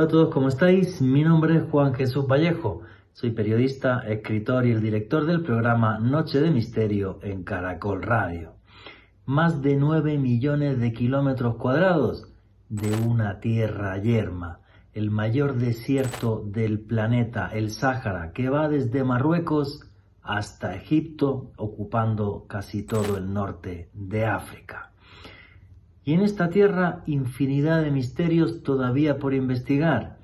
Hola a todos, ¿cómo estáis? Mi nombre es Juan Jesús Vallejo. Soy periodista, escritor y el director del programa Noche de Misterio en Caracol Radio. Más de 9 millones de kilómetros cuadrados de una tierra yerma, el mayor desierto del planeta, el Sáhara, que va desde Marruecos hasta Egipto, ocupando casi todo el norte de África. Y en esta tierra infinidad de misterios todavía por investigar.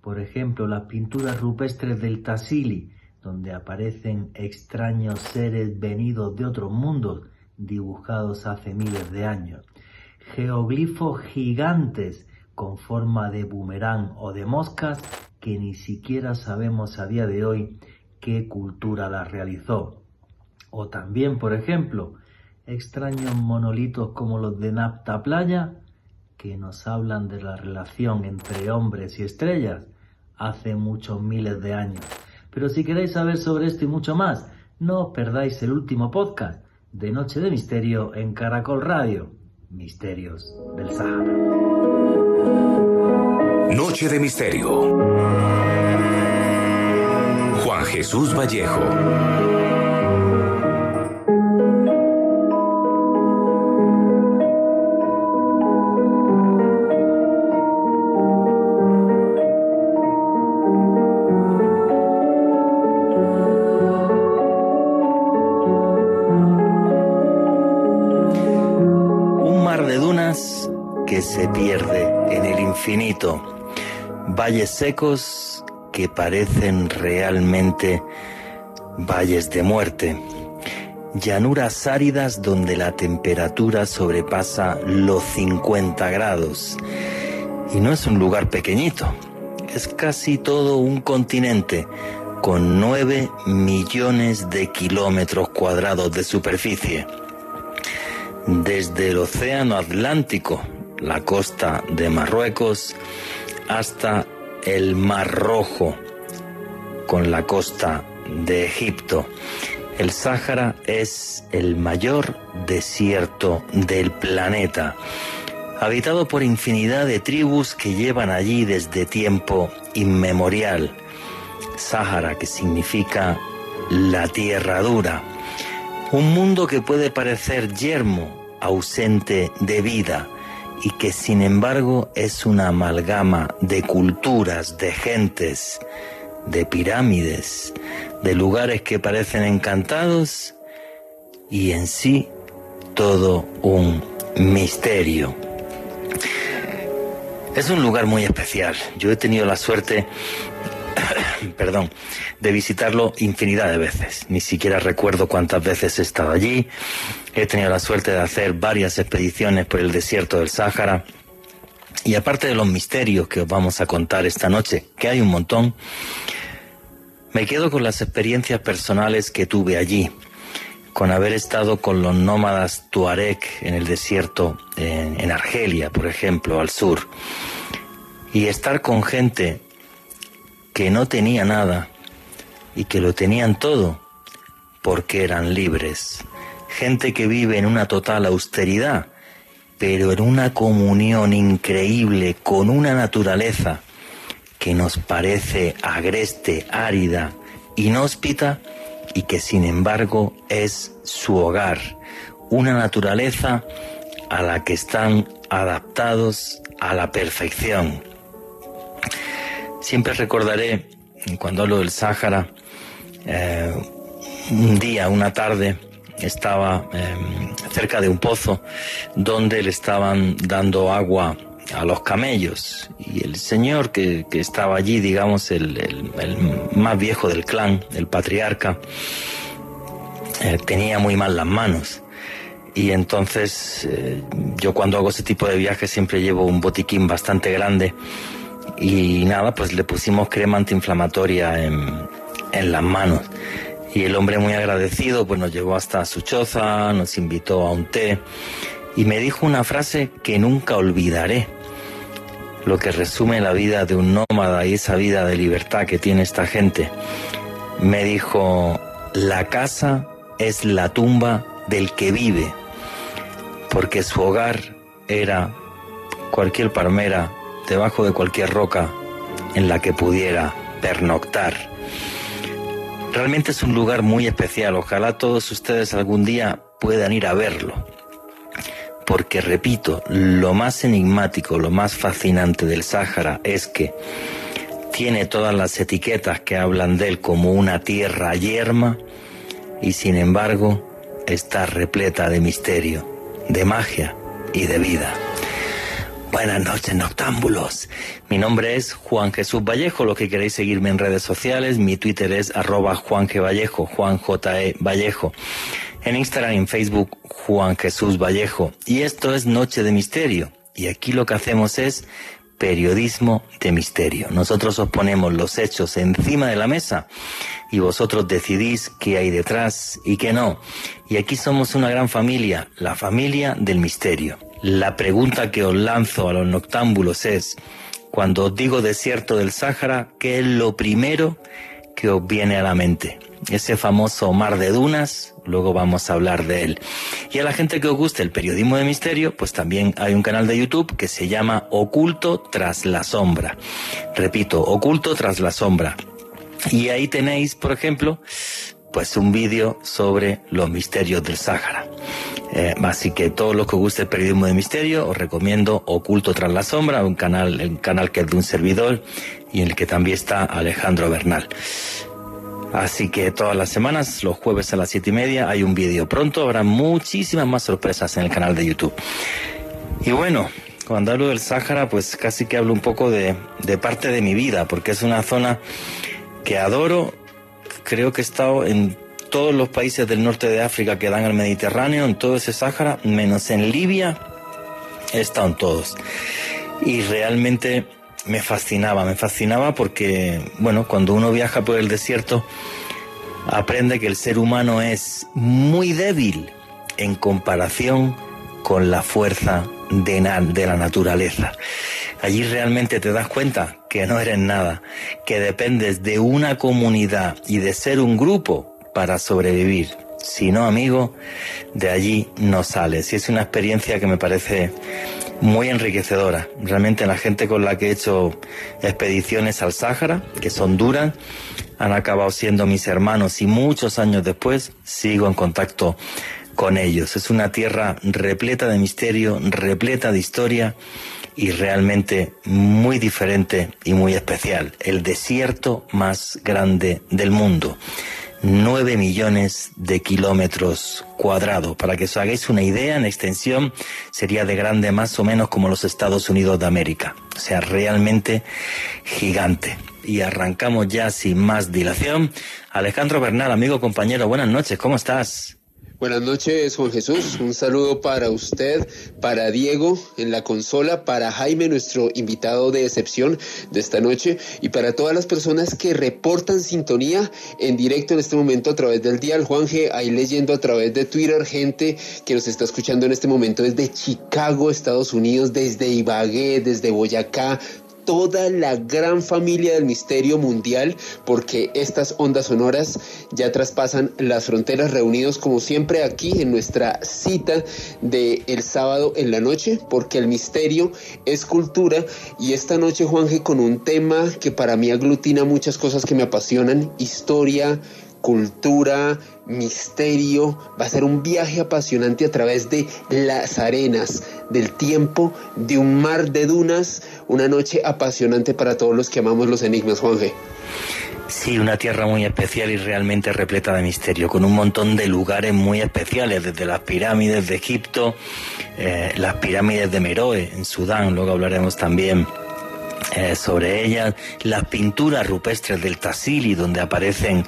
Por ejemplo, las pinturas rupestres del Tassili, donde aparecen extraños seres venidos de otros mundos, dibujados hace miles de años. Geoglifos gigantes con forma de boomerang o de moscas que ni siquiera sabemos a día de hoy qué cultura las realizó. O también, por ejemplo, extraños monolitos como los de Napta Playa, que nos hablan de la relación entre hombres y estrellas hace muchos miles de años. Pero si queréis saber sobre esto y mucho más, no os perdáis el último podcast de Noche de Misterio en Caracol Radio, Misterios del Sahara. Noche de Misterio. Juan Jesús Vallejo. Se pierde en el infinito, valles secos que parecen realmente valles de muerte, llanuras áridas donde la temperatura sobrepasa los 50 grados. Y no es un lugar pequeñito, es casi todo un continente con 9 millones de kilómetros cuadrados de superficie. Desde el Océano Atlántico, la costa de Marruecos hasta el Mar Rojo con la costa de Egipto. El Sáhara es el mayor desierto del planeta, habitado por infinidad de tribus que llevan allí desde tiempo inmemorial. Sáhara, que significa la tierra dura. Un mundo que puede parecer yermo, ausente de vida, y que sin embargo es una amalgama de culturas, de gentes, de pirámides, de lugares que parecen encantados y en sí todo un misterio. Es un lugar muy especial. Yo he tenido la suerte perdón, de visitarlo infinidad de veces. Ni siquiera recuerdo cuántas veces he estado allí. He tenido la suerte de hacer varias expediciones por el desierto del Sáhara. Y aparte de los misterios que os vamos a contar esta noche, que hay un montón, me quedo con las experiencias personales que tuve allí, con haber estado con los nómadas Tuareg en el desierto, en, en Argelia, por ejemplo, al sur, y estar con gente que no tenía nada y que lo tenían todo porque eran libres. Gente que vive en una total austeridad, pero en una comunión increíble con una naturaleza que nos parece agreste, árida, inhóspita y que sin embargo es su hogar. Una naturaleza a la que están adaptados a la perfección. Siempre recordaré, cuando hablo del Sáhara, eh, un día, una tarde, estaba em, cerca de un pozo donde le estaban dando agua a los camellos y el señor que, estaba allí, digamos, el, más viejo del clan, el patriarca, eh, tenía muy mal las manos. Y entonces eh, yo cuando hago ese tipo de viajes siempre llevo un botiquín bastante grande y nada, pues le pusimos crema antiinflamatoria en, en las manos. Y el hombre muy agradecido, pues nos llevó hasta su choza, nos invitó a un té y me dijo una frase que nunca olvidaré, lo que resume la vida de un nómada y esa vida de libertad que tiene esta gente. Me dijo, la casa es la tumba del que vive, porque su hogar era cualquier palmera debajo de cualquier roca, en la que pudiera pernoctar. Realmente es un lugar muy especial, ojalá todos ustedes algún día puedan ir a verlo. Porque, repito, lo más enigmático, lo más fascinante del Sáhara es que tiene todas las etiquetas que hablan de él como una tierra yerma y sin embargo está repleta de misterio, de magia y de vida. Buenas noches, noctámbulos. Mi nombre es Juan Jesús Vallejo. Lo que queréis seguirme en redes sociales, mi Twitter es arroba Juan. Vallejo, Juan J. E. Vallejo. En Instagram y en Facebook, Juan Jesús Vallejo. Y esto es Noche de Misterio. Y aquí lo que hacemos es periodismo de misterio. Nosotros os ponemos los hechos encima de la mesa y vosotros decidís qué hay detrás y qué no. Y aquí somos una gran familia, la familia del misterio. La pregunta que os lanzo a los noctámbulos es, cuando os digo desierto del Sáhara, ¿qué es lo primero que os viene a la mente? Ese famoso mar de dunas, luego vamos a hablar de él. Y a la gente que os guste el periodismo de misterio, pues también hay un canal de YouTube que se llama Oculto tras la sombra. Repito, Oculto tras la sombra. Y ahí tenéis, por ejemplo, pues un vídeo sobre los misterios del Sáhara. Eh, así que todos los que guste el periodismo de misterio, os recomiendo Oculto tras la sombra, un canal, un canal que es de un servidor y en el que también está Alejandro Bernal. Así que todas las semanas, los jueves a las siete y media, hay un vídeo. Pronto habrá muchísimas más sorpresas en el canal de YouTube. Y bueno, cuando hablo del Sáhara, pues casi que hablo un poco de parte de mi vida, porque es una zona que adoro. Creo que he estado en todos los países del norte de África que dan al Mediterráneo, en todo ese Sáhara, menos en Libia, he estado en todos. Y realmente me fascinaba, me fascinaba porque, bueno, cuando uno viaja por el desierto, aprende que el ser humano es muy débil en comparación con la fuerza de, de, la naturaleza. Allí realmente te das cuenta que no eres nada, que dependes de una comunidad y de ser un grupo para sobrevivir. Si no, amigo, de allí no sales. Y es una experiencia que me parece muy enriquecedora. Realmente la gente con la que he hecho expediciones al Sáhara, que son duras, han acabado siendo mis hermanos y muchos años después sigo en contacto con ellos. Es una tierra repleta de misterio, repleta de historia y realmente muy diferente y muy especial. El desierto más grande del mundo. 9 millones de kilómetros cuadrados. Para que os hagáis una idea, en extensión sería de grande más o menos como los Estados Unidos de América. O sea, realmente gigante. Y arrancamos ya sin más dilación. Alejandro Bernal, amigo, compañero, buenas noches, ¿cómo estás? Buenas noches, Juan Jesús. Un saludo para usted, para Diego en la consola, para Jaime, nuestro invitado de excepción de esta noche, y para todas las personas que reportan sintonía en directo en este momento a través del dial. Juan G, ahí leyendo a través de Twitter, gente que nos está escuchando en este momento desde Chicago, Estados Unidos, desde Ibagué, desde Boyacá, toda la gran familia del misterio mundial, porque estas ondas sonoras ya traspasan las fronteras, reunidos como siempre aquí en nuestra cita de el sábado en la noche, porque el misterio es cultura. Y esta noche Juanje con un tema que para mí aglutina muchas cosas que me apasionan, historia, cultura, misterio, va a ser un viaje apasionante a través de las arenas, del tiempo, de un mar de dunas, una noche apasionante para todos los que amamos los enigmas, Juanje. Sí, una tierra muy especial y realmente repleta de misterio, con un montón de lugares muy especiales, desde las pirámides de Egipto, eh, las pirámides de Meroe en Sudán, luego hablaremos también eh, sobre ellas, las pinturas rupestres del Tassili, donde aparecen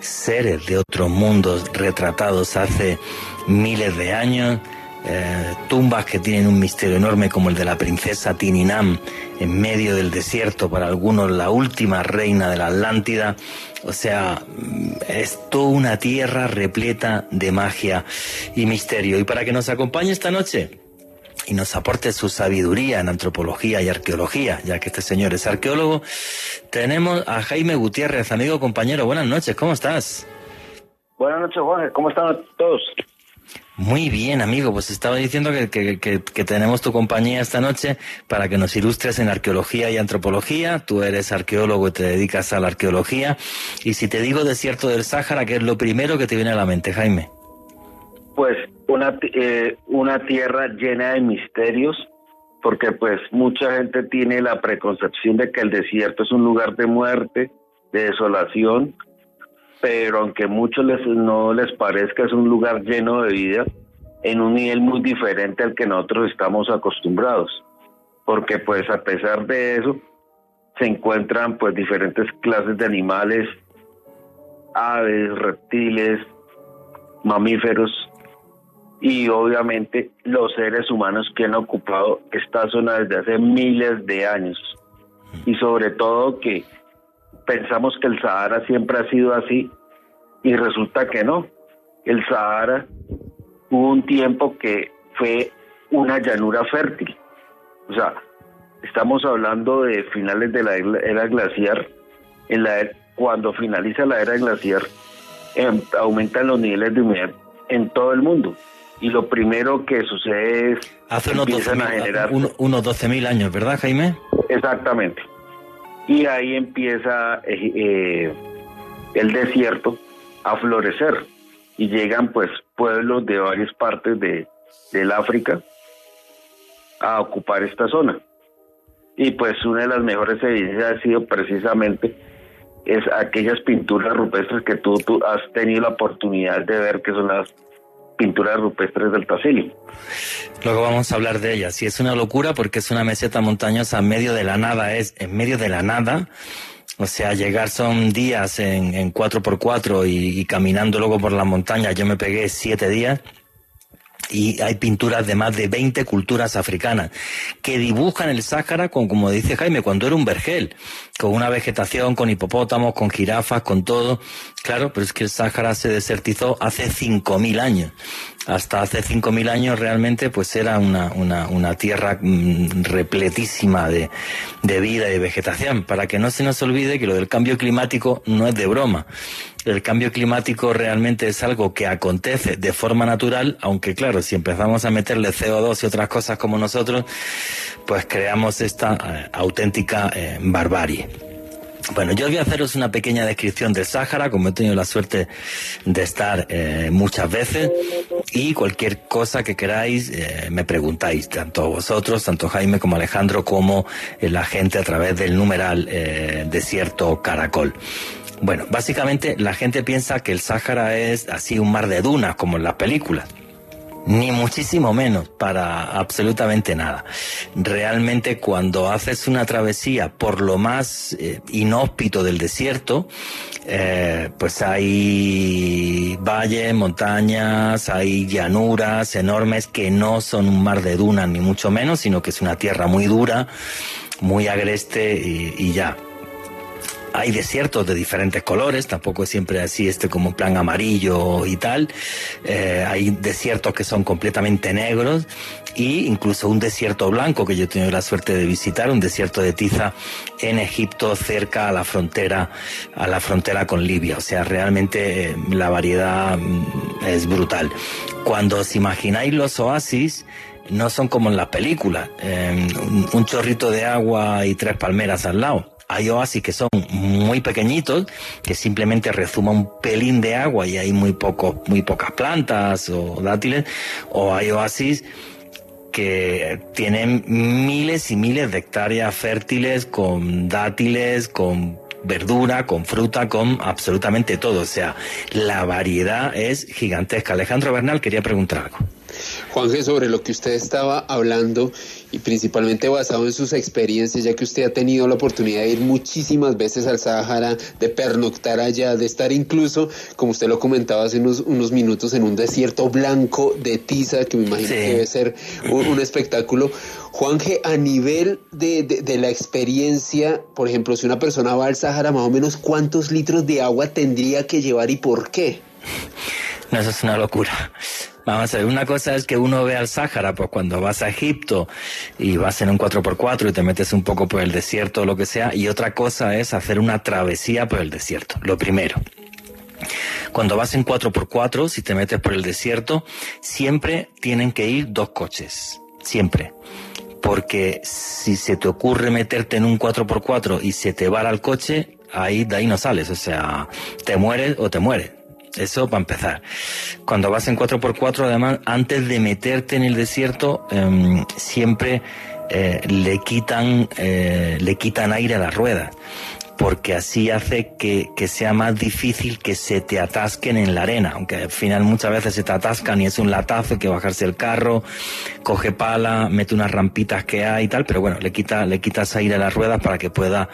seres de otros mundos retratados hace miles de años, eh, tumbas que tienen un misterio enorme como el de la princesa Tininam en medio del desierto, para algunos la última reina de la Atlántida. O sea, es toda una tierra repleta de magia y misterio. Y para que nos acompañe esta noche, y nos aporte su sabiduría en antropología y arqueología, ya que este señor es arqueólogo, tenemos a Jaime Gutiérrez, amigo compañero. Buenas noches, ¿cómo estás? Buenas noches, Juan. ¿Cómo están todos? Muy bien, amigo. Pues estaba diciendo que, que, tenemos tu compañía esta noche para que nos ilustres en arqueología y antropología. Tú eres arqueólogo y te dedicas a la arqueología. Y si te digo desierto del Sáhara, ¿qué es lo primero que te viene a la mente, Jaime? Pues una, eh, una tierra llena de misterios, porque pues mucha gente tiene la preconcepción de que el desierto es un lugar de muerte, de desolación, pero aunque muchos les, no les parezca, es un lugar lleno de vida en un nivel muy diferente al que nosotros estamos acostumbrados, porque pues a pesar de eso se encuentran pues diferentes clases de animales, aves, reptiles, mamíferos y obviamente los seres humanos que han ocupado esta zona desde hace miles de años y sobre todo que pensamos que el Sahara siempre ha sido así y resulta que no. El Sahara hubo un tiempo que fue una llanura fértil. O sea, estamos hablando de finales de la era glaciar. En la, er, cuando finaliza la era glaciar, em, aumentan los niveles de humedad en todo el mundo. Y lo primero que sucede es Hace unos empiezan a generar... unos 12.000 años, ¿verdad, Jaime? Exactamente y ahí empieza eh, eh, el desierto a florecer y llegan pues pueblos de varias partes de, del África a ocupar esta zona. Y pues una de las mejores evidencias ha sido precisamente es aquellas pinturas rupestres que tú, tú has tenido la oportunidad de ver que son las pinturas rupestres del Tassili. Luego vamos a hablar de ellas. Y es una locura porque es una meseta montañosa en medio de la nada, es en medio de la nada. O sea, llegar son días en, en 4x4 y, y caminando luego por la montaña. Yo me pegué siete días y hay pinturas de más de 20 culturas africanas que dibujan el Sáhara con, como dice Jaime, cuando era un vergel, con una vegetación, con hipopótamos, con jirafas, con todo. Claro, pero es que el Sáhara se desertizó hace 5.000 años. Hasta hace 5.000 años realmente pues era una, una, tierra mm, repletísima de, de vida y vegetación. Para que no se nos olvide que lo del cambio climático no es de broma el cambio climático realmente es algo que acontece de forma natural, aunque claro, si empezamos a meterle CO2 y otras cosas como nosotros, pues creamos esta eh, auténtica eh, barbarie. Bueno, yo voy a haceros una pequeña descripción del Sáhara, como he tenido la suerte de estar eh, muchas veces, y cualquier cosa que queráis me preguntáis, tanto vosotros, tanto Jaime como Alejandro, como la gente a través del numeral Desierto Caracol. Bueno, básicamente la gente piensa que el Sáhara es así un mar de dunas, como en las películas. Ni muchísimo menos, para absolutamente nada. Realmente cuando haces una travesía por lo más eh, inhóspito del desierto, eh, pues hay valles, montañas, hay llanuras enormes que no son un mar de dunas, ni mucho menos, sino que es una tierra muy dura, muy agreste y ya hay desiertos de diferentes colores, tampoco es siempre así este como plan amarillo y tal. Eh, hay desiertos que son completamente negros y incluso un desierto blanco que yo he tenido la suerte de visitar, un desierto de tiza en Egipto cerca a la frontera a la frontera con Libia. O sea, realmente eh, la variedad mm, es brutal. Cuando os imagináis los oasis no son como en las películas, eh, un chorrito de agua y tres palmeras al lado hay oasis que son muy pequeñitos, que simplemente rezuma un pelín de agua y hay muy, poco, muy pocas plantas o dátiles, o hay oasis que tienen miles y miles de hectáreas fértiles con dátiles, con verdura, con fruta, con absolutamente todo. O sea, la variedad es gigantesca. Alejandro Bernal quería preguntar algo. Juanje, sobre lo que usted estaba hablando y principalmente basado en sus experiencias, ya que usted ha tenido la oportunidad de ir muchísimas veces al Sahara, de pernoctar allá, de estar incluso, como usted lo comentaba hace unos, unos minutos, en un desierto blanco de tiza, que me imagino que debe ser un, espectáculo. Juanje, a nivel de, de, la experiencia, por ejemplo, si una persona va al Sahara, más o menos cuántos litros de agua tendría que llevar y por qué? No, eso es una locura. Vamos a ver, una cosa es que uno ve al Sáhara, pues cuando vas a Egipto y vas en un 4x4 y te metes un poco por el desierto o lo que sea, y otra cosa es hacer una travesía por el desierto, lo primero. Cuando vas en 4x4, si te metes por el desierto, siempre tienen que ir dos coches. Siempre. Porque si se te ocurre meterte en un 4x4 y se te va al coche, ahí de ahí no sales. O sea, te mueres o te mueres. Eso para empezar. Cuando vas en 4x4, además, antes de meterte en el desierto, em, siempre eh, le quitan eh, le quitan aire a las ruedas porque así hace que, que, sea más difícil que se te atasquen en la arena, aunque al final muchas veces se te atascan y es un latazo, hay que bajarse el carro, coge pala, mete unas rampitas que hay y tal, pero bueno, le quita, le quitas aire a las ruedas para que pueda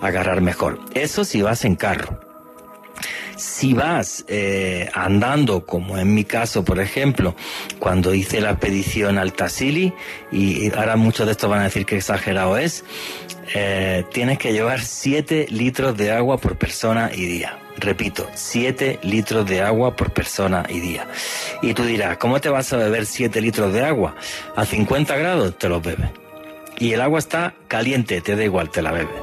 agarrar mejor. Eso si vas en carro. Si vas eh, andando, como en mi caso, por ejemplo, cuando hice la expedición al Tassili, y ahora muchos de estos van a decir que exagerado es, eh, tienes que llevar 7 litros de agua por persona y día. Repito, 7 litros de agua por persona y día. Y tú dirás, ¿cómo te vas a beber 7 litros de agua? A 50 grados te los bebes y el agua está caliente, te da igual, te la bebes.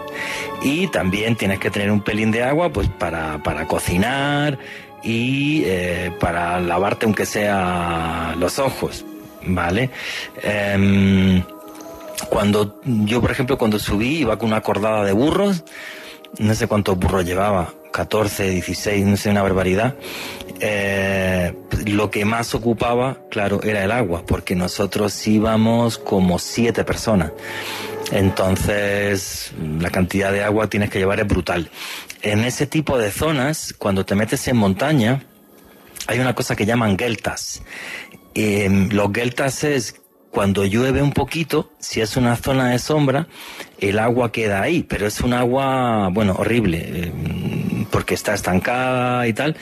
Y también tienes que tener un pelín de agua pues para, para cocinar y eh, para lavarte aunque sea los ojos, ¿vale? Em, cuando yo, por ejemplo, cuando subí iba con una cordada de burros, no sé cuántos burros llevaba, 14, 16, no sé, una barbaridad. Eh, lo que más ocupaba, claro, era el agua, porque nosotros íbamos como siete personas. Entonces, la cantidad de agua tienes que llevar es brutal. En ese tipo de zonas, cuando te metes en montaña, hay una cosa que llaman geltas. Eh, los geltas es cuando llueve un poquito, si es una zona de sombra, el agua queda ahí, pero es un agua, bueno, horrible, eh, porque está estancada y tal.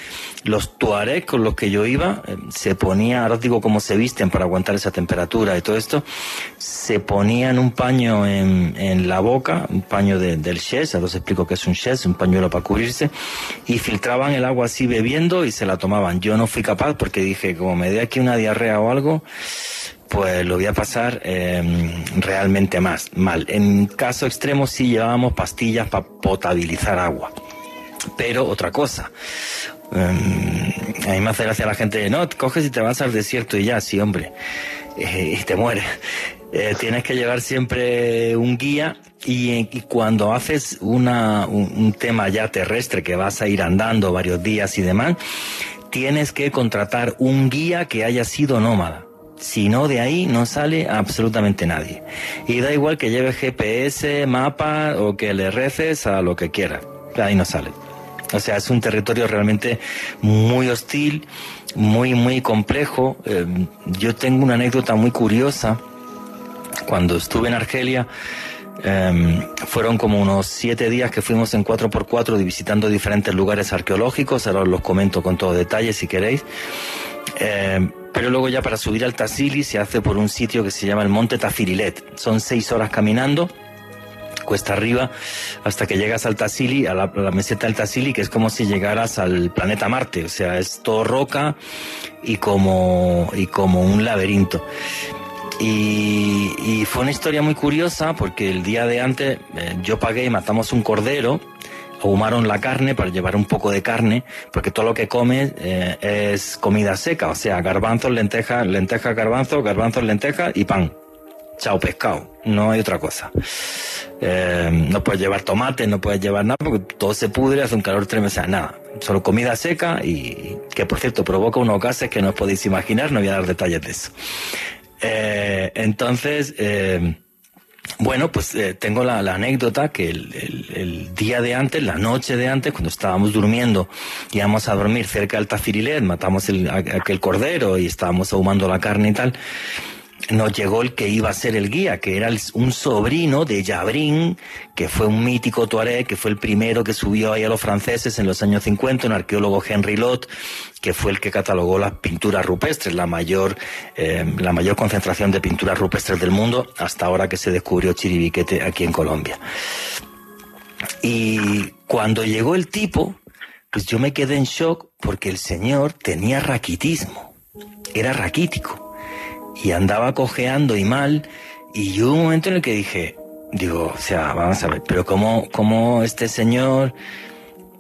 Los tuareg con los que yo iba, eh, se ponía, ahora digo cómo se visten para aguantar esa temperatura y todo esto, se ponían un paño en, en la boca, un paño del shes, ahora os explico qué es un shes, un pañuelo para cubrirse, y filtraban el agua así bebiendo y se la tomaban. Yo no fui capaz porque dije, como me dé aquí una diarrea o algo, pues lo voy a pasar em, realmente más mal. En caso extremo sí llevábamos pastillas para potabilizar agua. Pero otra cosa, em, a mí me hace gracia la gente, no, coges y te vas al desierto y ya, sí, hombre, eh, y te mueres. Eh, tienes que llevar siempre un guía y, cuando haces una, un tema ya terrestre que vas a ir andando varios días y demás, tienes que contratar un guía que haya sido nómada si no, de ahí no sale absolutamente nadie. Y da igual que lleve GPS, mapa o que le reces a lo que quiera. De ahí no sale. O sea, es un territorio realmente muy hostil, muy, muy complejo. Eh, yo tengo una anécdota muy curiosa. Cuando estuve en Argelia, em, fueron como unos siete días que fuimos en 4x4 visitando diferentes lugares arqueológicos. Ahora os los comento con todo detalle si queréis. Eh, pero luego ya para subir al Tassili se hace por un sitio que se llama el Monte Tafirilet. Son seis horas caminando cuesta arriba hasta que llegas al Tassili, a la, meseta del Tassili, que es como si llegaras al planeta Marte, o sea, es todo roca y como, y como un laberinto. Y, fue una historia muy curiosa porque el día de antes eh, yo pagué y matamos un cordero ahumaron la carne para llevar un poco de carne, porque todo lo que come eh, es comida seca, o sea, garbanzos, lentejas, lentejas, garbanzos, garbanzos, lentejas y pan. Chao pescado, no hay otra cosa. Eh, no puedes llevar tomate, no puedes llevar nada porque todo se pudre, hace un calor tremendo, o sea, nada. Solo comida seca y que por cierto provoca unos gases que no os podéis imaginar, no voy a dar detalles de eso. Eh, entonces, bueno, pues eh, tengo la, anécdota que el, día de antes, la noche de antes, cuando estábamos durmiendo, íbamos a dormir cerca del Tafirilet, matamos el, aquel cordero y estábamos ahumando la carne y tal nos llegó el que iba a ser el guía, que era un sobrino de Jabrin, que fue un mítico tuareg, que fue el primero que subió ahí a los franceses en los años 50, un arqueólogo Henry Lott, que fue el que catalogó las pinturas rupestres, la mayor, eh, la mayor concentración de pinturas rupestres del mundo, hasta ahora que se descubrió Chiribiquete aquí en Colombia. Y cuando llegó el tipo, pues yo me quedé en shock porque el señor tenía raquitismo, era raquítico y andaba cojeando y mal. Y hubo un momento en el que dije, digo, o sea, vamos a ver, pero cómo, cómo este señor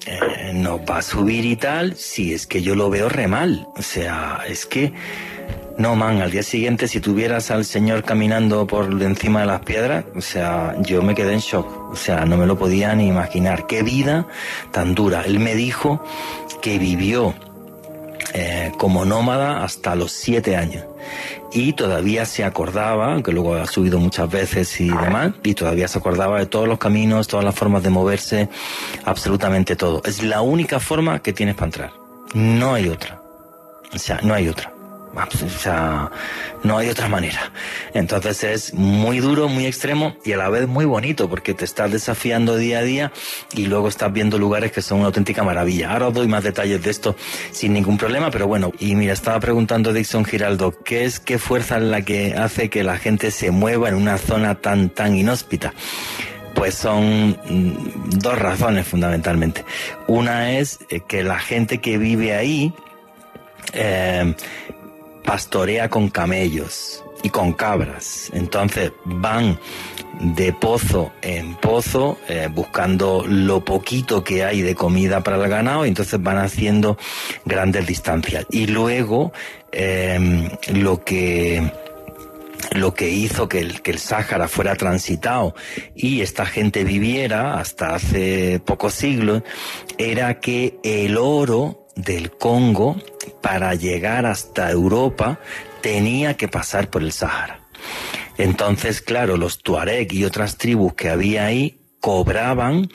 eh, nos va a subir y tal, si es que yo lo veo re mal. O sea, es que, no, man, al día siguiente si tuvieras al señor caminando por encima de las piedras, o sea, yo me quedé en shock. O sea, no me lo podía ni imaginar. Qué vida tan dura. Él me dijo que vivió eh, como nómada hasta los siete años. Y todavía se acordaba, aunque luego ha subido muchas veces y demás, y todavía se acordaba de todos los caminos, todas las formas de moverse, absolutamente todo. Es la única forma que tienes para entrar. No hay otra. O sea, no hay otra. O sea, no hay otra manera. Entonces es muy duro, muy extremo y a la vez muy bonito porque te estás desafiando día a día y luego estás viendo lugares que son una auténtica maravilla. Ahora os doy más detalles de esto sin ningún problema, pero bueno, y mira, estaba preguntando Dixon Giraldo, ¿qué es qué fuerza es la que hace que la gente se mueva en una zona tan, tan inhóspita? Pues son mm, dos razones fundamentalmente. Una es eh, que la gente que vive ahí eh, pastorea con camellos y con cabras. Entonces van de pozo en pozo eh, buscando lo poquito que hay de comida para el ganado y entonces van haciendo grandes distancias. Y luego em, lo que lo que hizo que el, que el Sáhara fuera transitado y esta gente viviera hasta hace pocos siglos era que el oro del Congo para llegar hasta Europa tenía que pasar por el Sahara. Entonces, claro, los Tuareg y otras tribus que había ahí cobraban,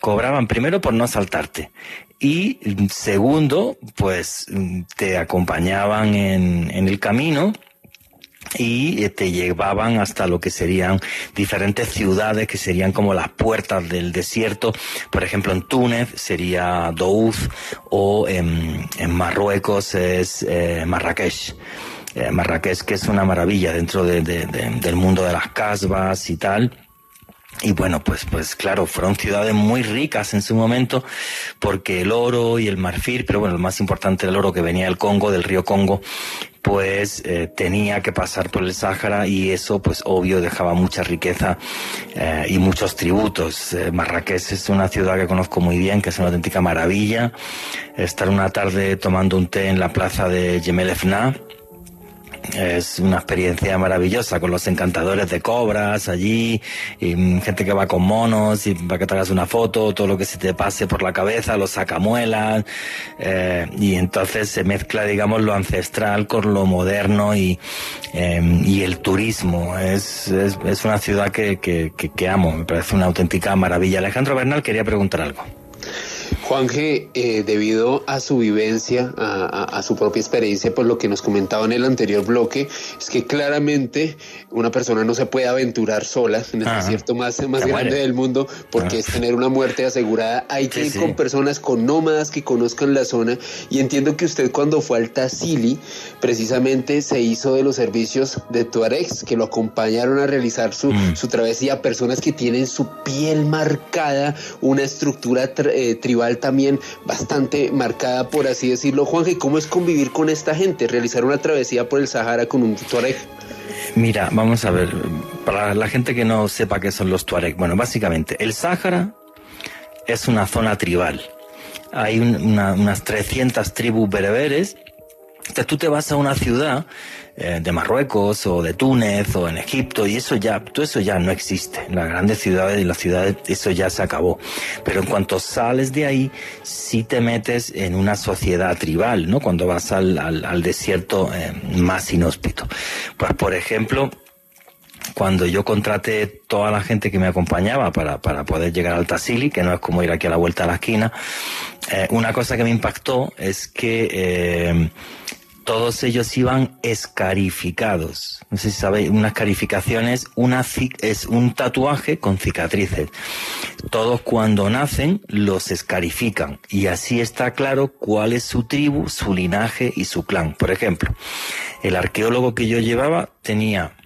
cobraban primero por no asaltarte y segundo, pues te acompañaban en, en el camino y eh, te llevaban hasta lo que serían diferentes ciudades que serían como las puertas del desierto. Por ejemplo, en Túnez sería Douz o en, Marruecos es eh, Marrakech. Eh, Marrakech que es una maravilla dentro del mundo de las casbas y tal y bueno, pues, pues claro, fueron ciudades muy ricas en su momento porque el oro y el marfil, pero bueno, lo más importante el oro que venía del Congo, del río Congo, pues eh, tenía que pasar por el Sáhara y eso pues obvio dejaba mucha riqueza eh, y muchos tributos. Eh, Marrakech es una ciudad que conozco muy bien, que es una auténtica maravilla. Estar una tarde tomando un té en la plaza de Yemelefna, es una experiencia maravillosa con los encantadores de cobras allí, y gente que va con monos y para que te una foto, todo lo que se te pase por la cabeza, los sacamuelas, eh, y entonces se mezcla, digamos, lo ancestral con lo moderno y, em, y el turismo. Es, es, es una ciudad que, que, que amo, me parece una auténtica maravilla. Alejandro Bernal quería preguntar algo. Juanje, eh, debido a su vivencia, a, su propia experiencia, por lo que nos comentaba en el anterior bloque, es que claramente una persona no se puede aventurar sola en el desierto más, más grande del mundo porque es tener una muerte asegurada. Hay que ir con personas, con nómadas que conozcan la zona. Y entiendo que usted cuando fue al Tassili, precisamente se hizo de los servicios de Tuaregs, que lo acompañaron a realizar su, mm. su travesía. Personas que tienen su piel marcada, una estructura eh, tribal también bastante marcada, por así decirlo. Juanje, ¿cómo es convivir con esta gente? Realizar una travesía por el Sahara con un Tuareg. Mira, vamos a ver, para la gente que no sepa qué son los Tuareg, bueno, básicamente el Sahara es una zona tribal. Hay unas 300 tribus bereberes. Entonces tú te vas a una ciudad eh, de Marruecos o de Túnez o en Egipto y eso ya, todo eso ya no existe. En las grandes ciudades y las ciudades eso ya se acabó. Pero en cuanto sales de ahí, sí te metes en una sociedad tribal, ¿no? Cuando vas al, al, desierto eh, más inhóspito. Pues por ejemplo, cuando yo contraté toda la gente que me acompañaba para, para poder llegar al Tassili, que no es como ir aquí a la vuelta a la esquina, eh, una cosa que me impactó es que todos ellos iban escarificados. No sé si sabéis, unas carificaciones, una es un tatuaje con cicatrices. Todos cuando nacen los escarifican y así está claro cuál es su tribu, su linaje y su clan. Por ejemplo, el arqueólogo que yo llevaba tenía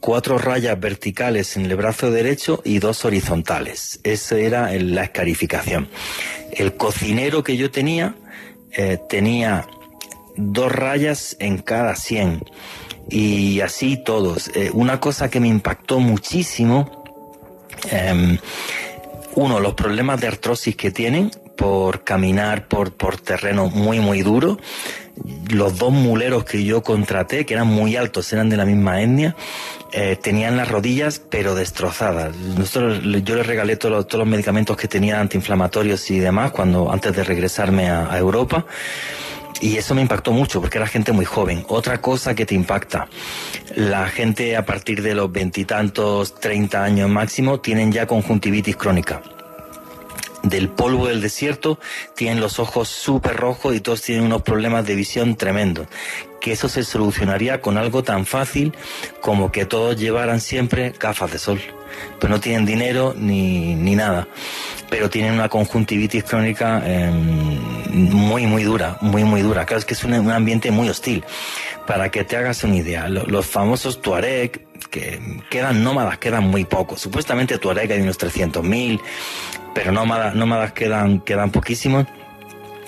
cuatro rayas verticales en el brazo derecho y dos horizontales. Esa era la escarificación. El cocinero que yo tenía eh, tenía dos rayas en cada 100 y así todos. Eh, una cosa que me impactó muchísimo, em, uno, los problemas de artrosis que tienen por caminar por, por terreno muy, muy duro. Los dos muleros que yo contraté, que eran muy altos, eran de la misma etnia, eh, tenían las rodillas pero destrozadas. Nosotros, yo les regalé todos los, todos los medicamentos que tenía antiinflamatorios y demás cuando antes de regresarme a Europa y eso me impactó mucho porque era gente muy joven. Otra cosa que te impacta, la gente a partir de los veintitantos, treinta años máximo, tienen ya conjuntivitis crónica. Del polvo del desierto tienen los ojos súper rojos y todos tienen unos problemas de visión tremendos. Que eso se solucionaría con algo tan fácil como que todos llevaran siempre gafas de sol. Pero no tienen dinero ni, ni nada pero tienen una conjuntivitis crónica eh, muy, muy dura, muy, muy dura. Claro, es que es un, ambiente muy hostil. Para que te hagas una idea, lo, los famosos Tuareg, que quedan nómadas, quedan muy pocos. Supuestamente Tuareg hay unos 300.000, pero nómadas, nómadas quedan, quedan poquísimos.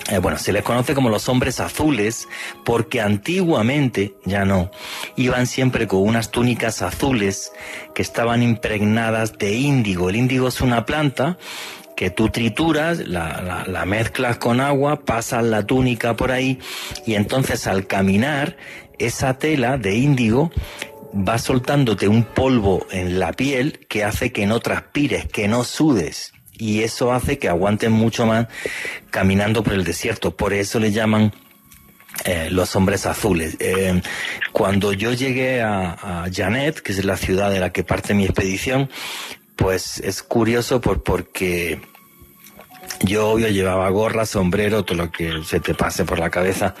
Eh, bueno, se les conoce como los hombres azules porque antiguamente, ya no, iban siempre con unas túnicas azules que estaban impregnadas de índigo. El índigo es una planta que tú trituras, la, la, la, mezclas con agua, pasas la túnica por ahí y entonces al caminar esa tela de índigo va soltándote un polvo en la piel que hace que no transpires, que no sudes y eso hace que aguanten mucho más caminando por el desierto. Por eso le llaman eh, los hombres azules. Eh, cuando yo llegué a, a Janet, que es la ciudad de la que parte mi expedición, pues es curioso por, porque yo obvio llevaba gorra, sombrero, todo lo que se te pase por la cabeza.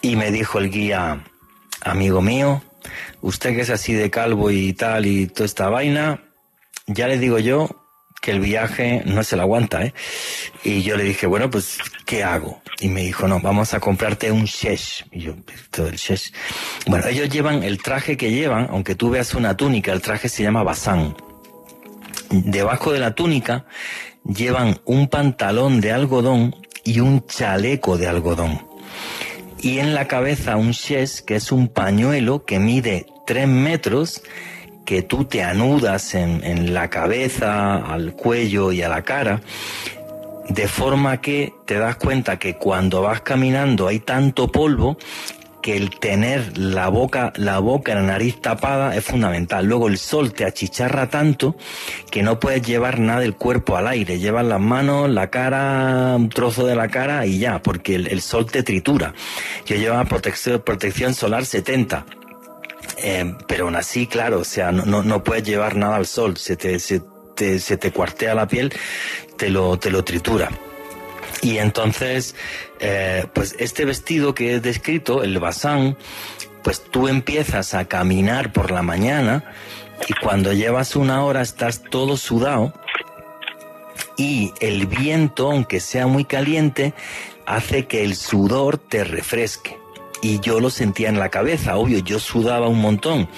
Y me dijo el guía, amigo mío, usted que es así de calvo y tal y toda esta vaina, ya le digo yo que el viaje no se lo aguanta, ¿eh? Y yo le dije, bueno, pues, ¿qué hago? Y me dijo, no, vamos a comprarte un shesh. Y yo, todo el shesh. Bueno, ellos llevan el traje que llevan, aunque tú veas una túnica, el traje se llama basán debajo de la túnica llevan un pantalón de algodón y un chaleco de algodón. Y en la cabeza un shes, que es un pañuelo que mide tres metros, que tú te anudas en, la cabeza, al cuello y a la cara, de forma que te das cuenta que cuando vas caminando hay tanto polvo que el tener la boca, la boca, la nariz tapada es fundamental. Luego el sol te achicharra tanto que no puedes llevar nada del cuerpo al aire. Llevas las manos, la cara, un trozo de la cara y ya, porque el, sol te tritura. Yo llevaba protección solar 70. Eh, pero aún así, claro, o sea, no, no, puedes llevar nada al sol. Se te, te, te cuartea la piel, te lo, te lo tritura. Y entonces, eh, pues este vestido que he descrito, el basán, pues tú empiezas a caminar por la mañana y cuando llevas una hora estás todo sudado y el viento, aunque sea muy caliente, hace que el sudor te refresque. Y yo lo sentía en la cabeza, obvio, yo sudaba un montón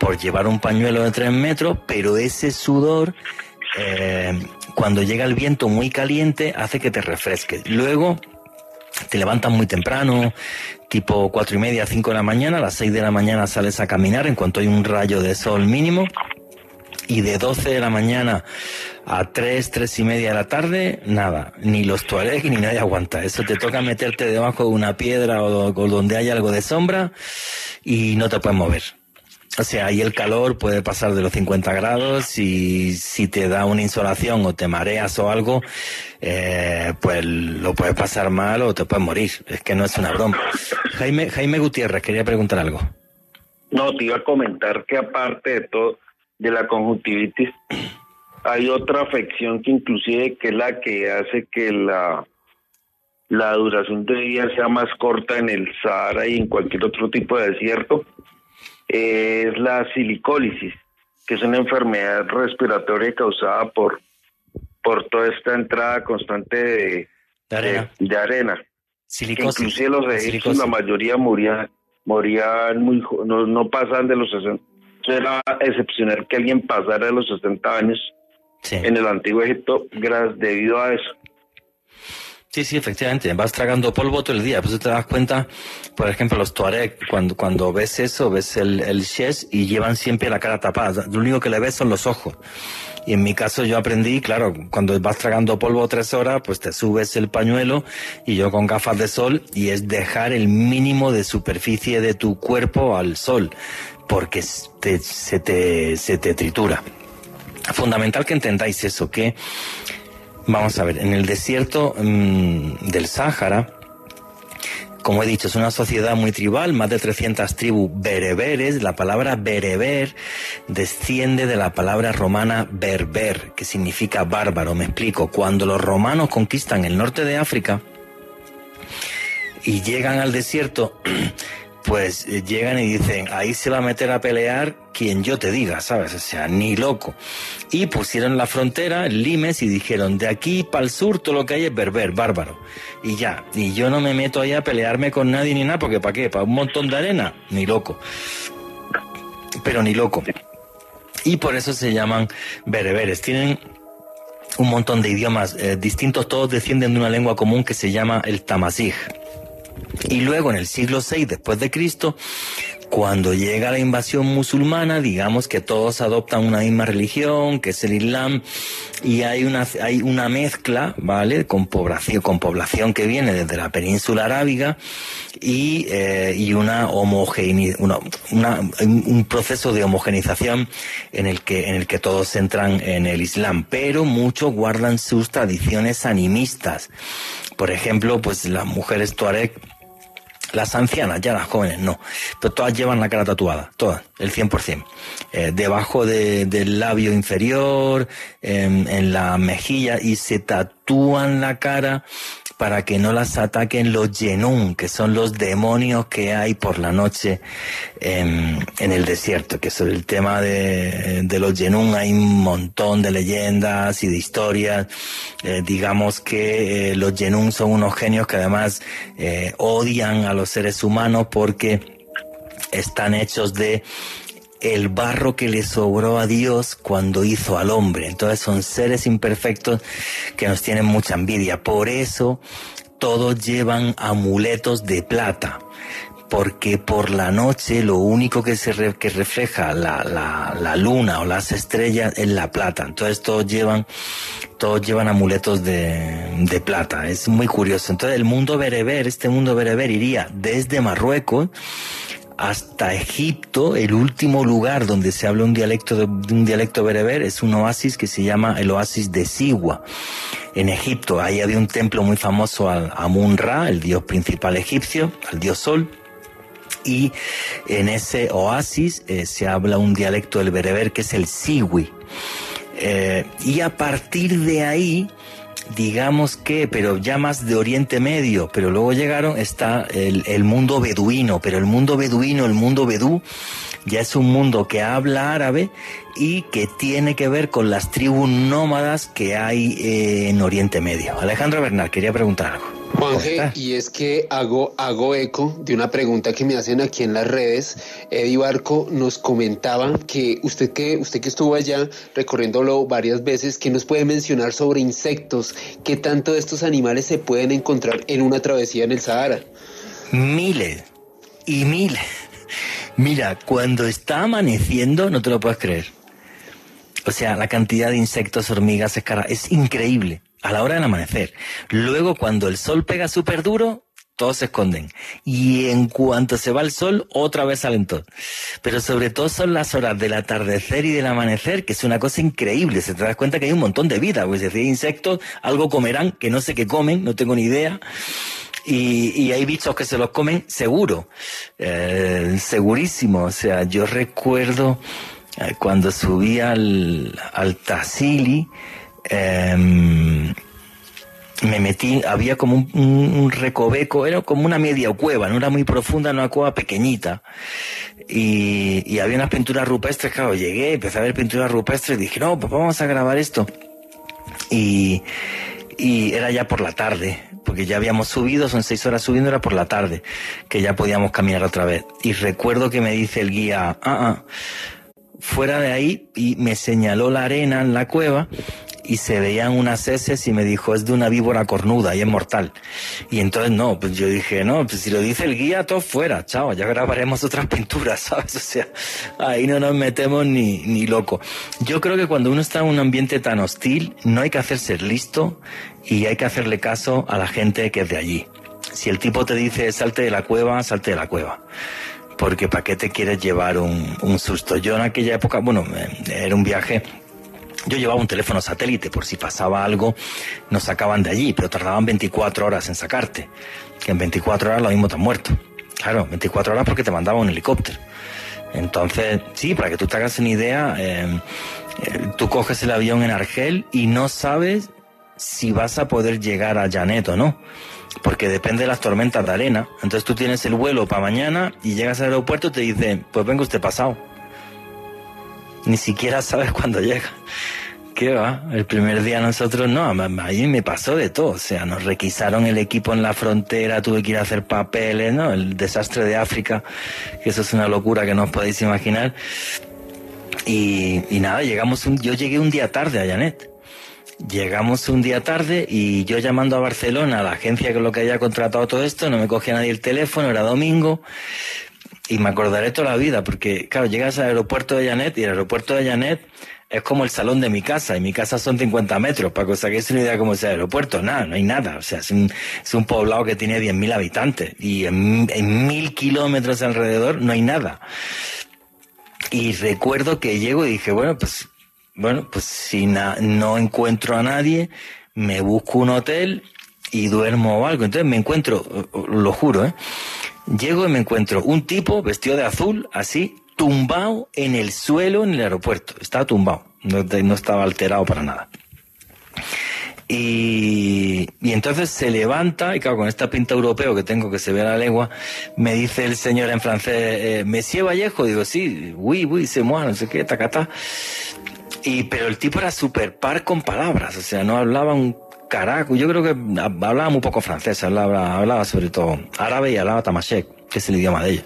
por llevar un pañuelo de tres metros, pero ese sudor eh, cuando llega el viento muy caliente hace que te refresques. Luego te levantas muy temprano, tipo cuatro y media, cinco de la mañana, a las seis de la mañana sales a caminar en cuanto hay un rayo de sol mínimo. Y de 12 de la mañana a 3, 3 y media de la tarde, nada, ni los tuareg ni nadie aguanta. Eso te toca meterte debajo de una piedra o, donde haya algo de sombra y no te puedes mover. O sea, ahí el calor puede pasar de los 50 grados y si te da una insolación o te mareas o algo, eh, pues lo puedes pasar mal o te puedes morir. Es que no es una broma. Jaime, Jaime Gutiérrez, quería preguntar algo. No, te iba a comentar que aparte de todo, de la conjuntivitis, hay otra afección que inclusive que es la que hace que la, la duración de día sea más corta en el Sahara y en cualquier otro tipo de desierto es la silicólisis, que es una enfermedad respiratoria causada por, por toda esta entrada constante de, de arena. De, de arena. Silicosis. Inclusive los egipcios, la mayoría morían, morían muy, no, no pasan de los 60. Era excepcional que alguien pasara de los 60 años Sí. en el antiguo Egipto debido a eso. Sí, sí, efectivamente, vas tragando polvo todo el día. Pues te das cuenta, por ejemplo, los Tuareg, cuando, cuando ves eso, ves el, el y llevan siempre la cara tapada. Lo único que le ves son los ojos. Y en mi caso yo aprendí, claro, cuando vas tragando polvo tres horas, pues te subes el pañuelo y yo con gafas de sol y es dejar el mínimo de superficie de tu cuerpo al sol, porque se, te, se te tritura. Fundamental que entendáis eso, que Vamos a ver, en el desierto mm, del Sáhara, como he dicho, es una sociedad muy tribal, más de 300 tribus bereberes. La palabra bereber desciende de la palabra romana berber, que significa bárbaro. Me explico. Cuando los romanos conquistan el norte de África y llegan al desierto, pues eh, llegan y dicen, ahí se va a meter a pelear quien yo te diga, ¿sabes? O sea, ni loco. Y pusieron la frontera, limes, y dijeron, de aquí para el sur todo lo que hay es berber, bárbaro. Y ya, y yo no me meto ahí a pelearme con nadie ni nada, porque ¿para qué? ¿Para un montón de arena? Ni loco. Pero ni loco. Y por eso se llaman bereberes. Tienen un montón de idiomas eh, distintos, todos descienden de una lengua común que se llama el tamasig. Y luego en el siglo VI después de Cristo, cuando llega la invasión musulmana, digamos que todos adoptan una misma religión, que es el Islam, y hay una, hay una mezcla, ¿vale? Con población, con población que viene desde la península arábiga y, eh, y una una, un proceso de homogenización en el que, en el que todos entran en el Islam, pero muchos guardan sus tradiciones animistas. Por ejemplo, pues las mujeres tuareg las ancianas, ya las jóvenes, no. Pero todas llevan la cara tatuada, todas, el 100%. Eh, debajo del labio inferior, en la mejilla, y se tatúan la cara para que no las ataquen los yenún, que son los demonios que hay por la noche en, el desierto, que sobre el tema de, los yenún hay un montón de leyendas y de historias. Eh, digamos que eh, los yenún son unos genios que además eh, odian a los seres humanos porque están hechos de el barro que le sobró a Dios cuando hizo al hombre. Entonces son seres imperfectos que nos tienen mucha envidia. Por eso todos llevan amuletos de plata. Porque por la noche lo único que se que refleja la, la, la, luna o las estrellas es la plata. Entonces todos llevan, todos llevan amuletos de, de plata. Es muy curioso. Entonces el mundo bereber, este mundo bereber iría desde Marruecos hasta Egipto, el último lugar donde se habla un dialecto de, un dialecto bereber es un oasis que se llama el oasis de Sigua. En Egipto, ahí había un templo muy famoso al Amun-Ra, el dios principal egipcio, al dios sol. Y en ese oasis eh, se habla un dialecto del bereber que es el Siwi. Eh, y a partir de ahí, digamos que, pero ya más de Oriente Medio, pero luego llegaron, está el, el mundo beduino, pero el mundo beduino, el mundo bedú, ya es un mundo que habla árabe y que tiene que ver con las tribus nómadas que hay eh, en Oriente Medio. Alejandro Bernal, quería preguntar algo. Juanje, y es que hago, hago eco de una pregunta que me hacen aquí en las redes. Eddie Barco nos comentaba que usted que, usted que estuvo allá recorriéndolo varias veces, que nos puede mencionar sobre insectos, qué tanto de estos animales se pueden encontrar en una travesía en el Sahara. Miles y miles. Mira, cuando está amaneciendo, no te lo puedes creer. O sea, la cantidad de insectos, hormigas, escaras, es increíble a la hora del amanecer. Luego, cuando el sol pega súper duro, todos se esconden. Y en cuanto se va el sol, otra vez salen todos. Pero sobre todo son las horas del atardecer y del amanecer, que es una cosa increíble. Se te das cuenta que hay un montón de vida. Pues si hay insectos, algo comerán, que no sé qué comen, no tengo ni idea y, hay bichos que se los comen seguro, eh, segurísimo. O sea, yo recuerdo eh, cuando subí al, al Tassili, em, me metí, había como un, recoveco, era como una media cueva, no era muy profunda, una cueva pequeñita. Y, y había unas pinturas rupestres, claro, llegué, empecé a ver pinturas rupestres dije, no, pues vamos a grabar esto. Y, y era ya por la tarde, porque ya habíamos subido, son seis horas subiendo, era por la tarde, que ya podíamos caminar otra vez. Y recuerdo que me dice el guía, ah, ah, fuera de ahí, y me señaló la arena en la cueva, y se veían unas heces y me dijo, es de una víbora cornuda y es mortal. Y entonces no, pues yo dije, no, pues si lo dice el guía, todo fuera, chao, ya grabaremos otras pinturas, ¿sabes? O sea, ahí no nos metemos ni, ni loco. Yo creo que cuando uno está en un ambiente tan hostil, no hay que hacerse listo y hay que hacerle caso a la gente que es de allí. Si el tipo te dice salte de la cueva, salte de la cueva porque ¿para qué te quieres llevar un, un, susto? Yo en aquella época, bueno, era un viaje yo llevaba un teléfono satélite por si pasaba algo, nos sacaban de allí, pero tardaban 24 horas en sacarte. Que en 24 horas lo mismo te han muerto. Claro, 24 horas porque te mandaba un helicóptero. Entonces, sí, para que tú te hagas una idea, em, eh, tú coges el avión en Argel y no sabes si vas a poder llegar a Janet o no. Porque depende de las tormentas de arena. Entonces tú tienes el vuelo para mañana y llegas al aeropuerto y te dicen, pues venga usted pasado ni siquiera sabes cuándo llega. ¿Qué va? El primer día nosotros no, ahí me pasó de todo. O sea, nos requisaron el equipo en la frontera, tuve que ir a hacer papeles, ¿no? El desastre de África, que eso es una locura que no os podéis imaginar. Y, nada, llegamos un, yo llegué un día tarde a Janet. Llegamos un día tarde y yo llamando a Barcelona, a la agencia que lo que haya contratado todo esto, no me cogía nadie el teléfono, era domingo y me acordaré toda la vida, porque claro, llegas al aeropuerto de Janet y el aeropuerto de Janet es como el salón de mi casa, y mi casa son 50 metros, para que os hagáis una idea de cómo es el aeropuerto, nada, no hay nada, o sea, es un, es un poblado que tiene 10.000 habitantes, y en, en mil kilómetros alrededor no hay nada. Y recuerdo que llego y dije, bueno, pues, bueno, pues si no encuentro a nadie, me busco un hotel y duermo o algo. Entonces me encuentro, lo juro, ¿eh? Llego y me encuentro un tipo vestido de azul, así, tumbado en el suelo en el aeropuerto. Estaba tumbado, no, estaba alterado para nada. Y, y, entonces se levanta, y claro, con esta pinta europeo que tengo que se ve a la lengua, me dice el señor en francés, eh, Monsieur Vallejo, digo, sí, oui, oui, c'est moi, no sé qué, tacata. Y, pero el tipo era súper par con palabras, o sea, no hablaba un Caracu, yo creo que hablaba muy poco francés, hablaba, hablaba sobre todo árabe y hablaba tamashek, que es el idioma de ella.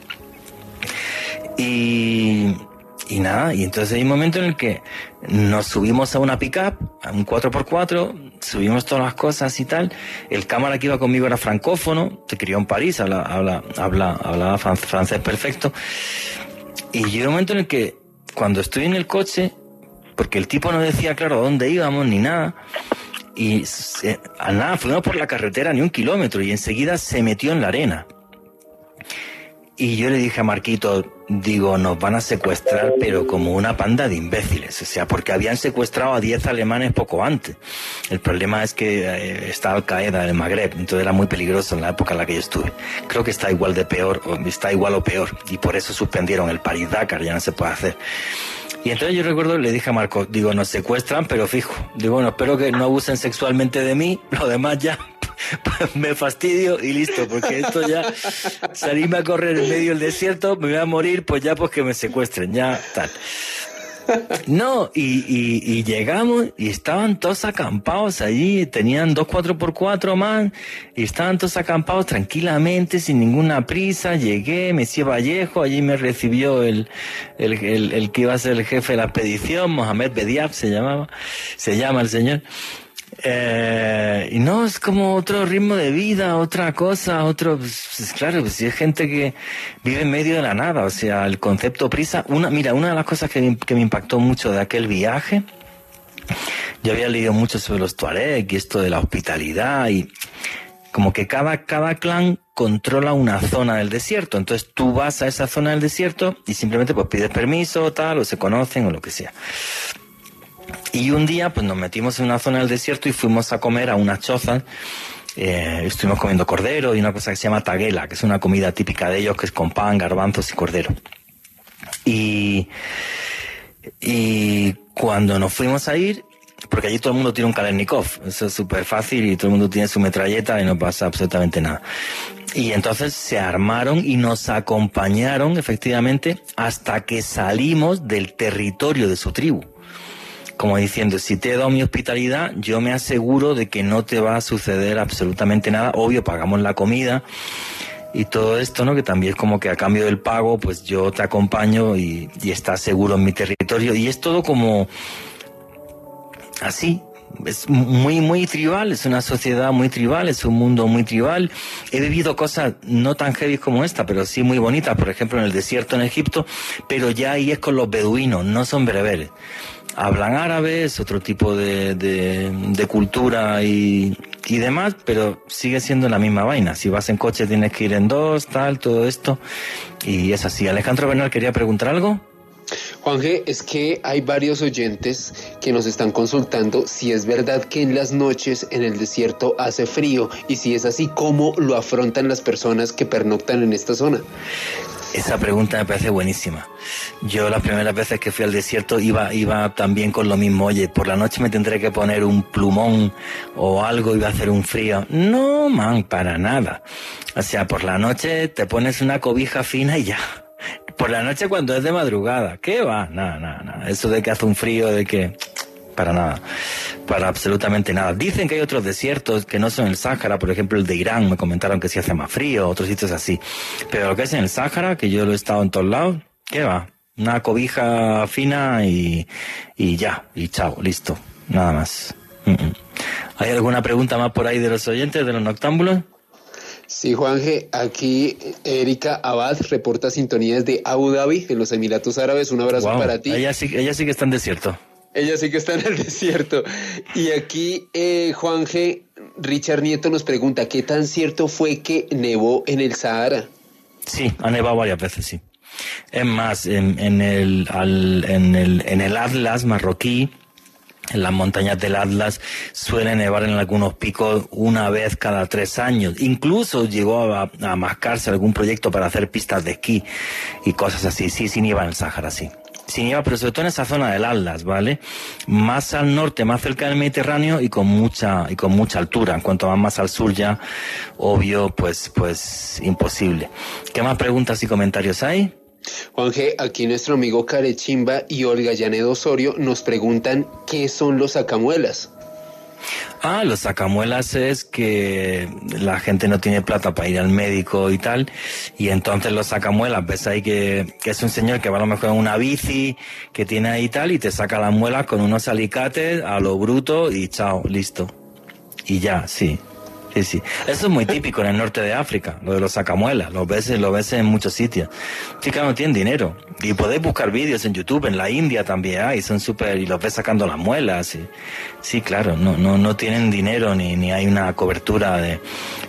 Y, y nada, y entonces hay un momento en el que nos subimos a una pickup, a un 4x4, subimos todas las cosas y tal. El cámara que iba conmigo era francófono, se crió en París, habla, habla, habla, hablaba francés perfecto. Y llegó un momento en el que cuando estoy en el coche, porque el tipo no decía claro dónde íbamos ni nada, y se, nada fuimos por la carretera ni un kilómetro y enseguida se metió en la arena. Y yo le dije a Marquito, digo, nos van a secuestrar, pero como una panda de imbéciles. O sea, porque habían secuestrado a 10 alemanes poco antes. El problema es que eh, está Al Qaeda en el Magreb, entonces era muy peligroso en la época en la que yo estuve. Creo que está igual de peor, o está igual o peor. Y por eso suspendieron el Paris Dakar, ya no se puede hacer. Y entonces yo recuerdo, le dije a Marco, digo, nos secuestran, pero fijo. Digo, bueno, espero que no abusen sexualmente de mí, lo demás ya me fastidio y listo, porque esto ya, salirme a correr en medio del desierto, me voy a morir, pues ya pues que me secuestren, ya tal. No, y, y, llegamos y estaban todos acampados allí, tenían dos 4x4 más, y estaban todos acampados tranquilamente, sin ninguna prisa. Llegué, Messi Vallejo, allí me recibió el, el, el, el que iba a ser el jefe de la expedición, Mohamed Bediab se llamaba, se llama el señor. Eh, y no, es como otro ritmo de vida, otra cosa, otro, pues, pues claro, pues si es gente que vive en medio de la nada, o sea, el concepto prisa, una, mira, una de las cosas que, que me impactó mucho de aquel viaje, yo había leído mucho sobre los Tuareg y esto de la hospitalidad y como que cada, cada clan controla una zona del desierto, entonces tú vas a esa zona del desierto y simplemente pues pides permiso, tal, o se conocen o lo que sea. Y un día pues nos metimos en una zona del desierto y fuimos a comer a una choza. Eh, estuvimos comiendo cordero y una cosa que se llama taguela, que es una comida típica de ellos, que es con pan, garbanzos y cordero. Y, cuando nos fuimos a ir, porque allí todo el mundo tiene un Kalashnikov, eso es súper fácil y todo el mundo tiene su metralleta y no pasa absolutamente nada. Y entonces se armaron y nos acompañaron efectivamente hasta que salimos del territorio de su tribu como diciendo, si te he dado mi hospitalidad, yo me aseguro de que no te va a suceder absolutamente nada. Obvio, pagamos la comida y todo esto, ¿no? Que también es como que a cambio del pago, pues yo te acompaño y, y estás seguro en mi territorio. Y es todo como así, es muy, muy tribal, es una sociedad muy tribal, es un mundo muy tribal. He vivido cosas no tan heavy como esta, pero sí muy bonitas, por ejemplo en el desierto en Egipto, pero ya ahí es con los beduinos, no son bereberes. Hablan árabe, es otro tipo de, de, cultura y, y demás, pero sigue siendo la misma vaina. Si vas en coche tienes que ir en dos, tal, todo esto. Y es así. Alejandro Bernal quería preguntar algo. Juan G, es que hay varios oyentes que nos están consultando si es verdad que en las noches en el desierto hace frío y si es así, ¿cómo lo afrontan las personas que pernoctan en esta zona? Esa pregunta me parece buenísima. Yo las primeras veces que fui al desierto iba, iba también con lo mismo. Oye, por la noche me tendré que poner un plumón o algo, iba a hacer un frío. No, man, para nada. O sea, por la noche te pones una cobija fina y ya por la noche cuando es de madrugada. ¿Qué va? Nada, nada, nada. Eso de que hace un frío, de que... Para nada. Para absolutamente nada. Dicen que hay otros desiertos que no son el Sáhara, por ejemplo el de Irán, me comentaron que sí hace más frío, otros sitios así. Pero lo que es en el Sáhara, que yo lo he estado en todos lados, ¿qué va? Una cobija fina y, y ya, y chao, listo. Nada más. ¿Hay alguna pregunta más por ahí de los oyentes, de los noctámbulos? Sí, Juanje, aquí Erika Abad reporta sintonías de Abu Dhabi en los Emiratos Árabes. Un abrazo para ti. Ella sí, ella sí que está en desierto. Ella sí que está en el desierto. Y aquí eh, Juanje, Richard Nieto nos pregunta, ¿qué tan cierto fue que nevó en el Sahara? Sí, ha nevado varias veces, sí. Es más, en, el, en, el, en el Atlas marroquí, en las montañas del Atlas suele nevar en algunos picos una vez cada tres años. Incluso llegó a, mascarse algún proyecto para hacer pistas de esquí y cosas así. Sí, sí nieva en el Sáhara, sí. Sí nieva, pero sobre todo en esa zona del Atlas, ¿vale? Más al norte, más cerca del Mediterráneo y con mucha, y con mucha altura. En cuanto más, más al sur ya, obvio, pues, pues, imposible. ¿Qué más preguntas y comentarios hay? Juan aquí nuestro amigo Carechimba y Olga Llanedo Osorio nos preguntan qué son los sacamuelas. Ah, los sacamuelas es que la gente no tiene plata para ir al médico y tal, y entonces los sacamuelas, ves ahí que, que es un señor que va a lo mejor en una bici, que tiene ahí tal, y te saca las muelas con unos alicates a lo bruto y chao, listo. Y ya, sí. Sí, sí. Eso es muy típico en el norte de África, lo de los sacamuelas. Lo ves, lo ves en muchos sitios. Sí, no tienen dinero. Y podéis buscar vídeos en YouTube, en la India también hay, son súper, y los ves sacando las muelas. Sí, claro, no, no, no tienen dinero ni, ni hay una cobertura de,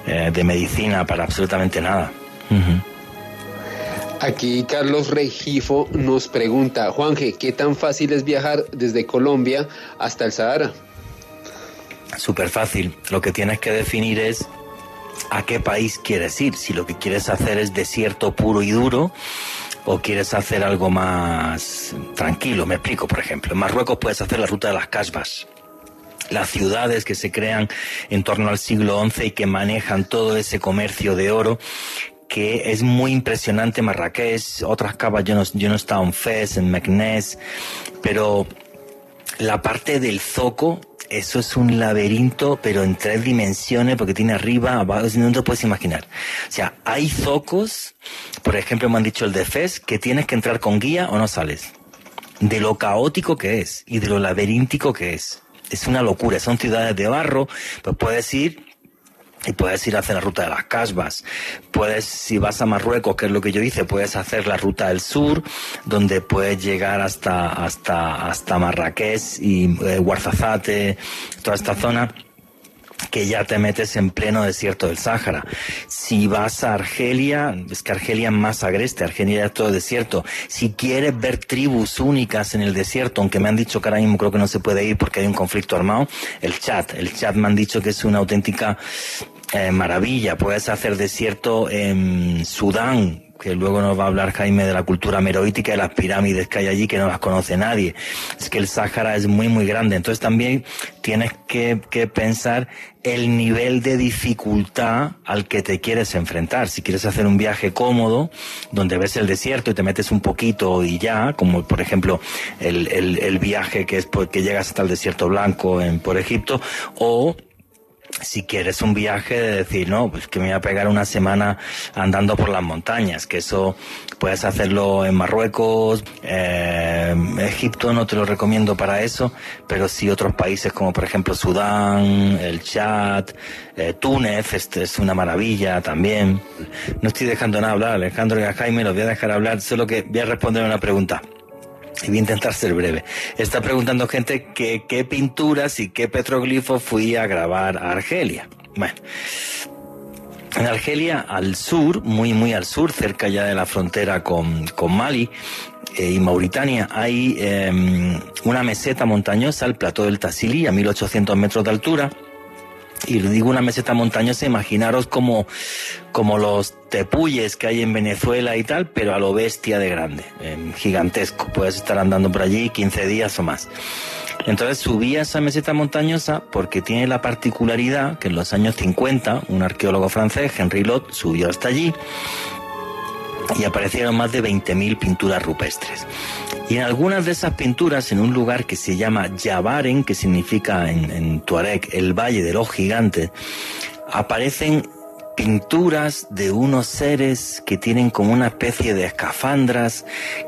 eh, de medicina para absolutamente nada. Aquí Carlos Regifo nos pregunta, Juanje, ¿qué tan fácil es viajar desde Colombia hasta el Sahara? Súper fácil. Lo que tienes que definir es a qué país quieres ir. Si lo que quieres hacer es desierto puro y duro o quieres hacer algo más tranquilo. Me explico, por ejemplo. En Marruecos puedes hacer la ruta de las casbas las ciudades que se crean en torno al siglo XI y que manejan todo ese comercio de oro que es muy impresionante Marrakech, otras cabas, yo no, yo no he estado en Fez, en Meknès, pero la parte del zoco eso es un laberinto, pero en tres dimensiones, porque tiene arriba, abajo, no te puedes imaginar. O sea, hay zocos, por ejemplo, me han dicho el de FES, que tienes que entrar con guía o no sales. De lo caótico que es y de lo laberíntico que es. Es una locura, son ciudades de barro, pues puedes ir y puedes ir a hacer la ruta de las casbas. Puedes, si vas a Marruecos, que es lo que yo hice, puedes hacer la ruta del sur, donde puedes llegar hasta, hasta, hasta Marrakech y eh, Guarzazate, toda esta zona que ya te metes en pleno desierto del Sáhara. Si vas a Argelia, es que Argelia es más agreste, Argelia es todo desierto. Si quieres ver tribus únicas en el desierto, aunque me han dicho que ahora mismo creo que no se puede ir porque hay un conflicto armado, el chat, el chat me han dicho que es una auténtica eh, maravilla. Puedes hacer desierto en Sudán, que luego nos va a hablar Jaime de la cultura meroítica y las pirámides que hay allí que no las conoce nadie. Es que el Sáhara es muy, muy grande. Entonces también tienes que, que pensar el nivel de dificultad al que te quieres enfrentar. Si quieres hacer un viaje cómodo, donde ves el desierto y te metes un poquito y ya, como por ejemplo el, el, el viaje que es porque llegas hasta el desierto blanco en, por Egipto, o si quieres un viaje de decir, no, pues que me voy a pegar una semana andando por las montañas, que eso puedes hacerlo en Marruecos, eh, Egipto no te lo recomiendo para eso, pero sí otros países como por ejemplo Sudán, el Chad, eh, Túnez, este es una maravilla también. No estoy dejando nada hablar, Alejandro y a Jaime los voy a dejar hablar, solo que voy a responder una pregunta y voy a intentar ser breve. Está preguntando gente qué pinturas y qué petroglifos fui a grabar a Argelia. Bueno, en Argelia, al sur, muy, muy al sur, cerca ya de la frontera con, con Mali eh, y Mauritania, hay em, una meseta montañosa, el Plató del Tassili, a 1800 metros de altura y le digo una meseta montañosa, imaginaros como, como los tepuyes que hay en Venezuela y tal, pero a lo bestia de grande, em, gigantesco. Puedes estar andando por allí 15 días o más. Entonces subí a esa meseta montañosa porque tiene la particularidad que en los años 50 un arqueólogo francés, Henry Lot, subió hasta allí y aparecieron más de 20.000 pinturas rupestres. Y en algunas de esas pinturas, en un lugar que se llama Yabaren, que significa en, Tuareg el Valle de los Gigantes, aparecen pinturas de unos seres que tienen como una especie de escafandras,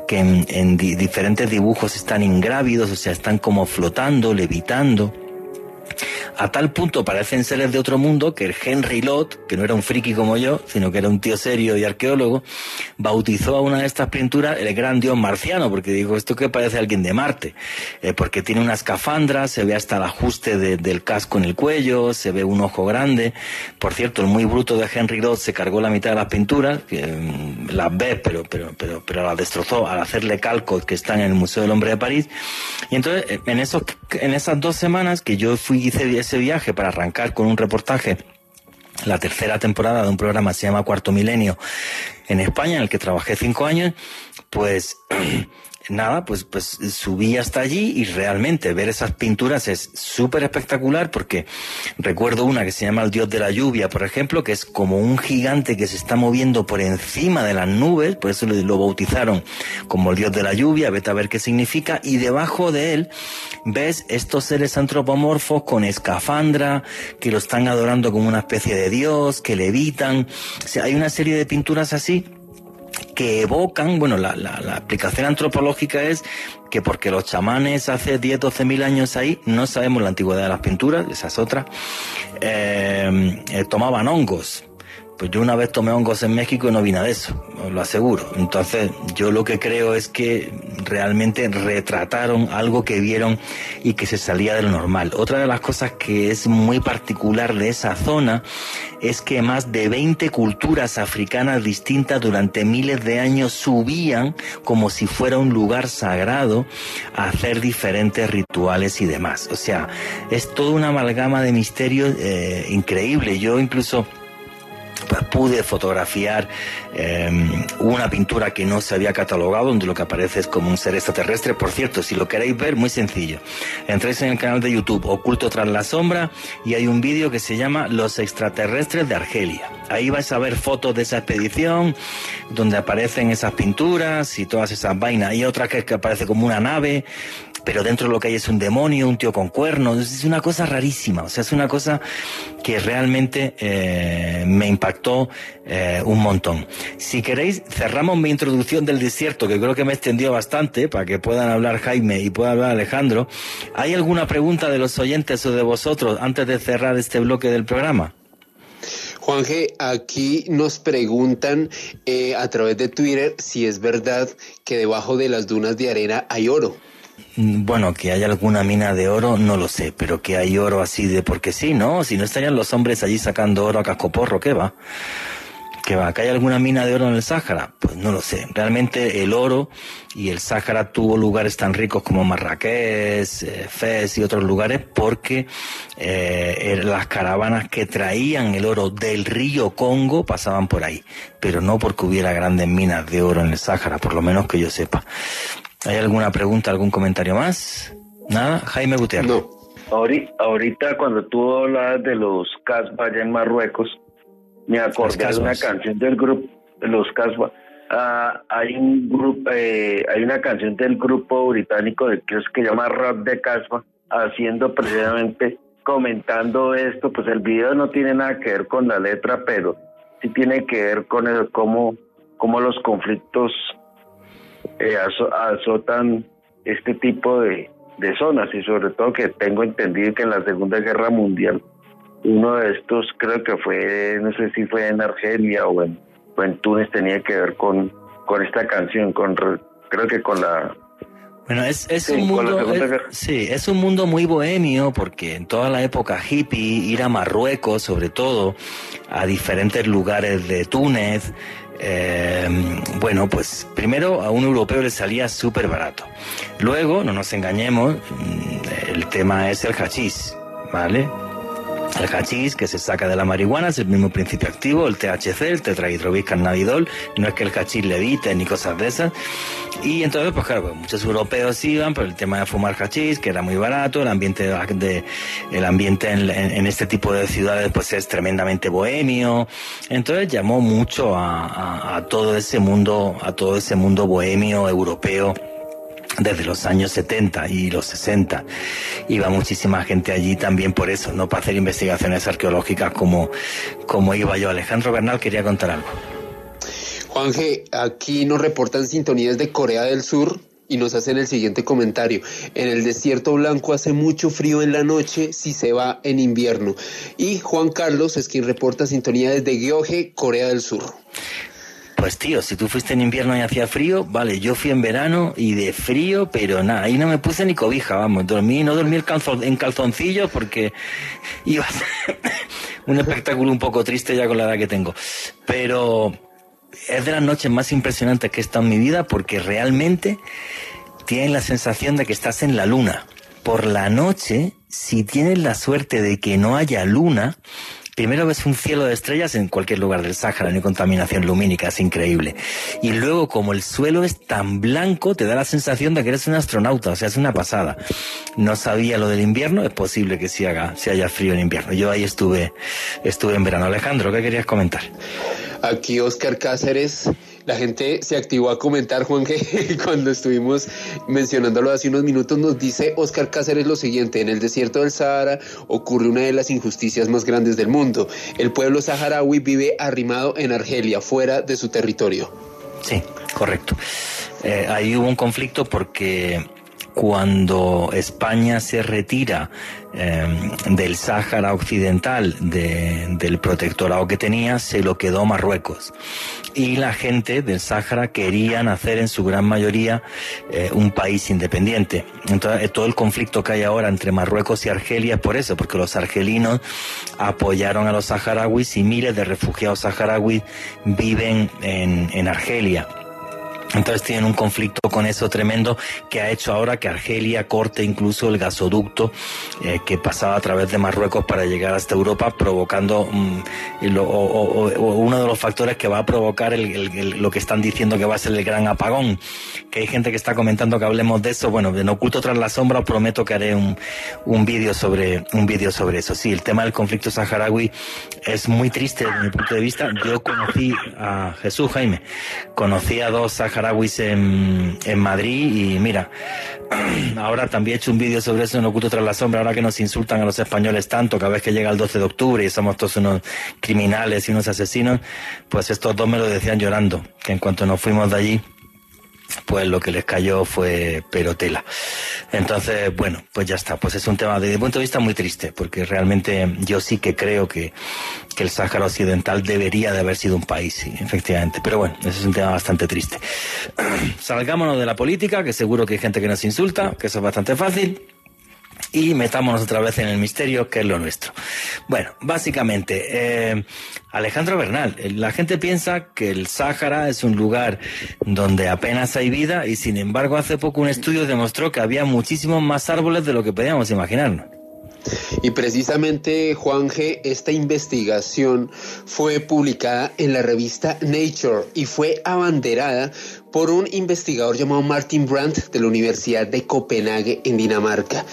que en, en diferentes dibujos están ingrávidos, o sea, están como flotando, levitando. A tal punto parecen seres de otro mundo que Henry Lott, que no era un friki como yo, sino que era un tío serio y arqueólogo, bautizó a una de estas pinturas el gran dios marciano, porque dijo, esto que parece alguien de Marte, eh, porque tiene una escafandra, se ve hasta el ajuste del casco en el cuello, se ve un ojo grande. Por cierto, el muy bruto de Henry Lott se cargó la mitad de las pinturas, mm, las ve, pero, pero, pero, pero las destrozó al hacerle calcos que están en el Museo del Hombre de París. Y entonces, en, en esas dos semanas que yo fui, hice ese viaje para arrancar con un reportaje la tercera temporada de un programa que se llama Cuarto Milenio en España, en el que trabajé cinco años, pues nada, pues, pues subí hasta allí y realmente ver esas pinturas es súper espectacular porque recuerdo una que se llama el Dios de la Lluvia, por ejemplo, que es como un gigante que se está moviendo por encima de las nubes, por eso lo bautizaron como el Dios de la Lluvia, vete a ver qué significa, y debajo de él ves estos seres antropomorfos con escafandra, que lo están adorando como una especie de Dios, que levitan, o sea, hay una serie de pinturas así que evocan, bueno, la, la, la, explicación antropológica es que porque los chamanes hace 10, 12 mil años ahí, no sabemos la antigüedad de las pinturas, esa es otra, eh, eh, tomaban hongos pues yo una vez tomé hongos en México y no vi nada de eso, os lo aseguro. Entonces, yo lo que creo es que realmente retrataron algo que vieron y que se salía de lo normal. Otra de las cosas que es muy particular de esa zona es que más de 20 culturas africanas distintas durante miles de años subían como si fuera un lugar sagrado a hacer diferentes rituales y demás. O sea, es toda una amalgama de misterios eh, increíble. Yo incluso pude fotografiar eh, una pintura que no se había catalogado, donde lo que aparece es como un ser extraterrestre. Por cierto, si lo queréis ver, muy sencillo. Entréis en el canal de YouTube Oculto tras la sombra y hay un vídeo que se llama Los extraterrestres de Argelia. Ahí vais a ver fotos de esa expedición, donde aparecen esas pinturas y todas esas vainas. Hay otra que, que aparece como una nave pero dentro lo que hay es un demonio, un tío con cuernos, es una cosa rarísima, o sea, es una cosa que realmente eh, me impactó eh, un montón. Si queréis, cerramos mi introducción del desierto, que creo que me extendió bastante, para que puedan hablar Jaime y pueda hablar Alejandro. ¿Hay alguna pregunta de los oyentes o de vosotros antes de cerrar este bloque del programa? Juanje, aquí nos preguntan eh, a través de Twitter si es verdad que debajo de las dunas de arena hay oro. Mm, bueno, que haya alguna mina de oro, no lo sé, pero que hay oro así de porque sí, ¿no? Si no estarían los hombres allí sacando oro a cascoporro, ¿qué va? ¿Qué va? ¿Que hay alguna mina de oro en el Sáhara? Pues no lo sé. Realmente el oro y el Sáhara tuvo lugares tan ricos como Marrakech, eh, Fez y otros lugares porque eh, las caravanas que traían el oro del río Congo pasaban por ahí, pero no porque hubiera grandes minas de oro en el Sáhara, por lo menos que yo sepa. ¿Hay alguna pregunta, algún comentario más? Nada, Jaime Gutiérrez. No. Ahorita, cuando tú hablas de los Casbah allá en Marruecos, me acordé de una canción del grupo, de los Casbah. Ah, hay un grupo, eh, hay una canción del grupo británico de que se llama Rock de Casbah, haciendo precisamente comentando esto, pues el video no tiene nada que ver con la letra, pero sí tiene que ver con el, cómo, cómo los conflictos eh, azotan este tipo de, de zonas y sobre todo que tengo entendido que en la Segunda Guerra Mundial uno de estos creo que fue, no sé si fue en Argelia o en, en Túnez, tenía que ver con, con esta canción, con creo que con la bueno, es, es un mundo, sí, es un mundo muy bohemio porque en toda la época hippie ir a Marruecos, sobre todo, a diferentes lugares de Túnez, eh, bueno, pues primero a un europeo le salía súper barato. Luego, no nos engañemos, mm, el tema es el hachís, ¿vale? El hachís que se saca de la marihuana es el mismo principio activo, el THC, el tetrahidrobiscannabidol, no es que el hachís levite ni cosas de esas. Y entonces, pues claro, pues muchos europeos iban por el tema de fumar hachís, que era muy barato, el ambiente de, el ambiente en, este tipo de ciudades pues es tremendamente bohemio. Entonces llamó mucho a, a todo ese mundo, a todo ese mundo bohemio europeo desde los años 70 y los 60. Iba muchísima gente allí también por eso, no para hacer investigaciones arqueológicas como, como iba yo. Alejandro Bernal quería contar algo. Juanje, aquí nos reportan sintonías de Corea del Sur y nos hacen el siguiente comentario. En el desierto blanco hace mucho frío en la noche si se va en invierno. Y Juan Carlos es quien reporta sintonía desde Gyeonggi, Corea del Sur. Pues tío, si tú fuiste en invierno y hacía frío, vale, yo fui en verano y de frío, pero nada, ahí no me puse ni cobija, vamos, dormí, no dormí en calzoncillos porque iba a ser un espectáculo un poco triste ya con la edad que tengo. Pero es de las noches más impresionantes que he estado en mi vida porque realmente tienes la sensación de que estás en la luna. Por la noche, si tienes la suerte de que no haya luna, Primero ves un cielo de estrellas en cualquier lugar del Sáhara, no hay contaminación lumínica, es increíble. Y luego, como el suelo es tan blanco, te da la sensación de que eres un astronauta, o sea, es una pasada. No sabía lo del invierno, es posible que sí haga, si haya frío en invierno. Yo ahí estuve, estuve en verano. Alejandro, ¿qué querías comentar? Aquí Oscar Cáceres la gente se activó a comentar, Juan, que cuando estuvimos mencionándolo hace unos minutos, nos dice Oscar Cáceres lo siguiente, en el desierto del Sahara ocurre una de las injusticias más grandes del mundo. El pueblo saharaui vive arrimado en Argelia, fuera de su territorio. Sí, correcto. Eh, ahí hubo un conflicto porque cuando España se retira em, del Sáhara Occidental, del protectorado que tenía, se lo quedó Marruecos. Y la gente del Sáhara querían hacer en su gran mayoría eh, un país independiente. Entonces, eh, todo el conflicto que hay ahora entre Marruecos y Argelia es por eso, porque los argelinos apoyaron a los saharauis y miles de refugiados saharauis viven en, en Argelia. Entonces tienen un conflicto con eso tremendo que ha hecho ahora que Argelia corte incluso el gasoducto eh, que pasaba a través de Marruecos para llegar hasta Europa, provocando mm, uno de los factores que va a provocar lo que están diciendo que va a ser el gran apagón. Que hay gente que está comentando que hablemos de eso. Bueno, en oculto tras la sombra os prometo que haré un, un vídeo sobre un vídeo sobre eso. Sí, el tema del conflicto saharaui es muy triste desde mi punto de vista. Yo conocí a Jesús Jaime, conocí a dos saharauis en, en Madrid y mira, ahora también he hecho un vídeo sobre eso en Oculto tras la sombra, ahora que nos insultan a los españoles tanto, cada vez que llega el 12 de octubre y somos todos unos criminales y unos asesinos, pues estos dos me lo decían llorando, que en cuanto nos fuimos de allí, pues lo que les cayó fue perotela. Entonces, bueno, pues ya está. Pues es un tema desde mi punto de vista muy triste, porque realmente yo sí que creo que, que el Sáhara Occidental debería de haber sido un país, sí, efectivamente. Pero bueno, ese es un tema bastante triste. Salgámonos de la política, que seguro que hay gente que nos insulta, que eso es bastante fácil y metámonos otra vez en el misterio que es lo nuestro. Bueno, básicamente, eh, Alejandro Bernal, eh, la gente piensa que el Sáhara es un lugar donde apenas hay vida y sin embargo hace poco un estudio demostró que había muchísimos más árboles de lo que podíamos imaginarnos. Y precisamente, Juan G., esta investigación fue publicada en la revista Nature y fue abanderada por un investigador llamado Martin Brandt de la Universidad de Copenhague en Dinamarca.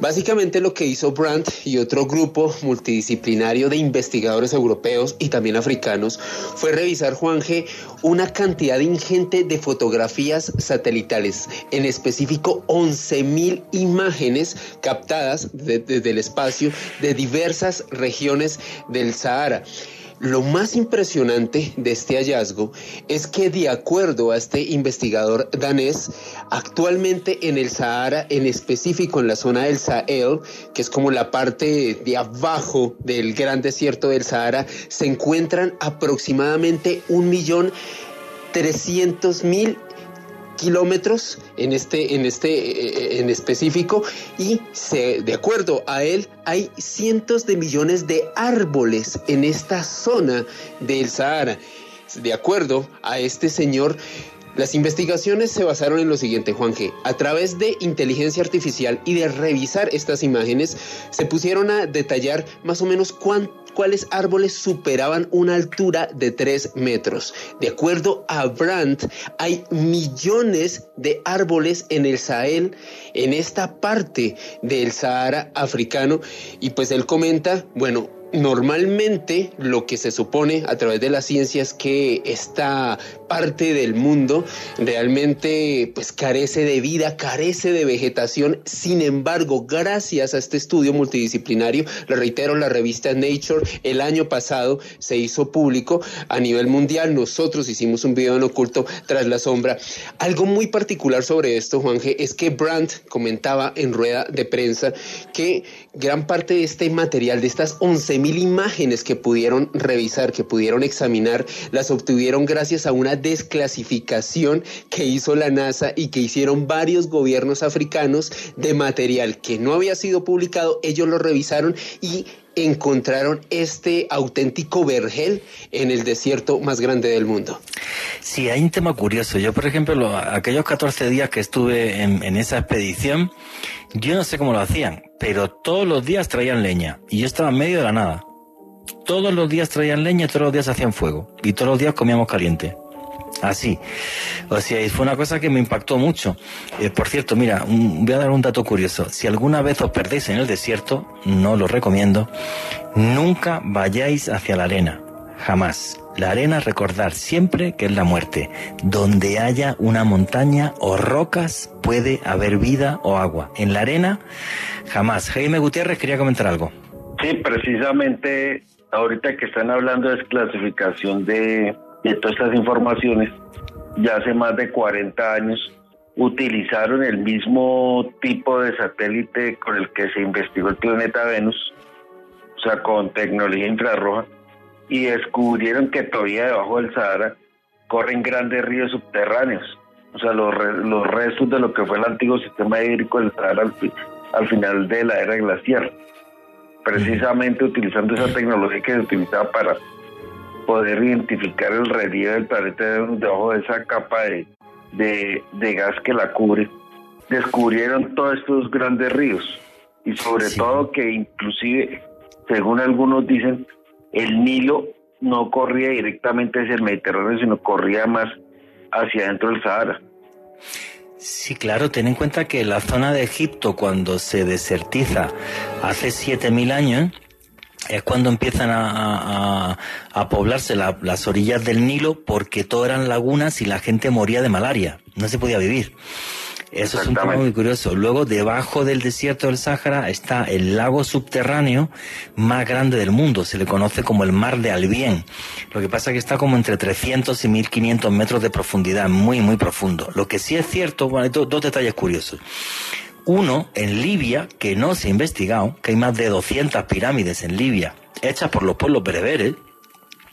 Básicamente lo que hizo Brandt y otro grupo multidisciplinario de investigadores europeos y también africanos fue revisar, Juanje, una cantidad ingente de fotografías satelitales, en específico 11.000 imágenes captadas desde el espacio de diversas regiones del Sahara. Lo más impresionante de este hallazgo es que de acuerdo a este investigador danés, actualmente en el Sahara, en específico en la zona del Sahel, que es como la parte de abajo del gran desierto del Sahara, se encuentran aproximadamente un millón trescientos mil kilómetros en este, en este, eh, en específico y se, de acuerdo a él hay cientos de millones de árboles en esta zona del Sahara. De acuerdo a este señor, las investigaciones se basaron en lo siguiente, Juan G. A través de inteligencia artificial y de revisar estas imágenes, se pusieron a detallar más o menos cuáles árboles superaban una altura de 3 metros. De acuerdo a Brandt, hay millones de árboles en el Sahel, en esta parte del Sahara africano, y pues él comenta, bueno, Normalmente lo que se supone a través de la ciencia es que esta parte del mundo realmente pues carece de vida, carece de vegetación. Sin embargo, gracias a este estudio multidisciplinario, le reitero, la revista Nature el año pasado se hizo público a nivel mundial. Nosotros hicimos un video en oculto tras la sombra. Algo muy particular sobre esto, Juan G, es que Brandt comentaba en rueda de prensa que gran parte de este material, de estas 11.000 imágenes que pudieron revisar, que pudieron examinar, las obtuvieron gracias a una desclasificación que hizo la NASA y que hicieron varios gobiernos africanos de material que no había sido publicado. Ellos lo revisaron y encontraron este auténtico vergel en el desierto más grande del mundo. Sí, hay un tema curioso. Yo, por ejemplo, aquellos 14 días que estuve en, en esa expedición, yo no sé cómo lo hacían, pero todos los días traían leña y yo estaba en medio de la nada. Todos los días traían leña y todos los días hacían fuego y todos los días comíamos caliente. Así. O sea, fue una cosa que me impactó mucho. Eh, por cierto, mira, voy a dar un dato curioso. Si alguna vez os perdéis en el desierto, no lo recomiendo, nunca vayáis hacia la arena. Jamás. La arena recordar siempre que es la muerte. Donde haya una montaña o rocas puede haber vida o agua. En la arena, jamás. Jaime Gutiérrez quería comentar algo. Sí, precisamente ahorita que están hablando de desclasificación de, de todas estas informaciones, ya hace más de 40 años utilizaron el mismo tipo de satélite con el que se investigó el planeta Venus, o sea, con tecnología infrarroja y descubrieron que todavía debajo del Sahara corren grandes ríos subterráneos, o sea, los, los restos de lo que fue el antiguo sistema hídrico del Sahara al, final de la era glacial, precisamente utilizando esa tecnología que se utilizaba para poder identificar el relieve del planeta debajo de esa capa de, de, gas que la cubre, descubrieron todos estos grandes ríos y sobre todo que inclusive, según algunos dicen, el Nilo no corría directamente hacia el Mediterráneo, sino corría más hacia adentro del Sahara. Sí, claro, ten en cuenta que la zona de Egipto cuando se desertiza hace 7.000 años es cuando empiezan a, poblarse las orillas del Nilo porque todo eran lagunas y la gente moría de malaria, no se podía vivir. Eso es un tema muy curioso. Luego, debajo del desierto del Sáhara está el lago subterráneo más grande del mundo. Se le conoce como el Mar de Albién. Lo que pasa es que está como entre 300 y 1500 metros de profundidad, muy, muy profundo. Lo que sí es cierto, bueno, hay dos detalles curiosos. Uno, en Libia, que no se ha investigado, que hay más de 200 pirámides en Libia, hechas por los pueblos bereberes,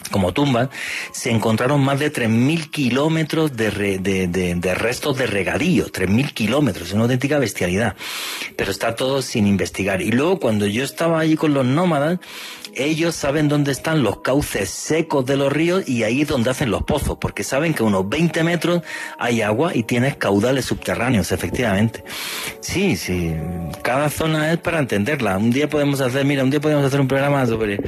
como tumbas, se encontraron más de 3.000 kilómetros de, de, restos de regadío, 3.000 kilómetros, es una auténtica bestialidad, pero está todo sin investigar. Y luego cuando yo estaba allí con los nómadas, ellos saben dónde están los cauces secos de los ríos y ahí es donde hacen los pozos, porque saben que a unos 20 metros hay agua y tienes caudales subterráneos, efectivamente. Sí, sí, cada zona es para entenderla. Un día podemos hacer, mira, un día podemos hacer un programa sobre,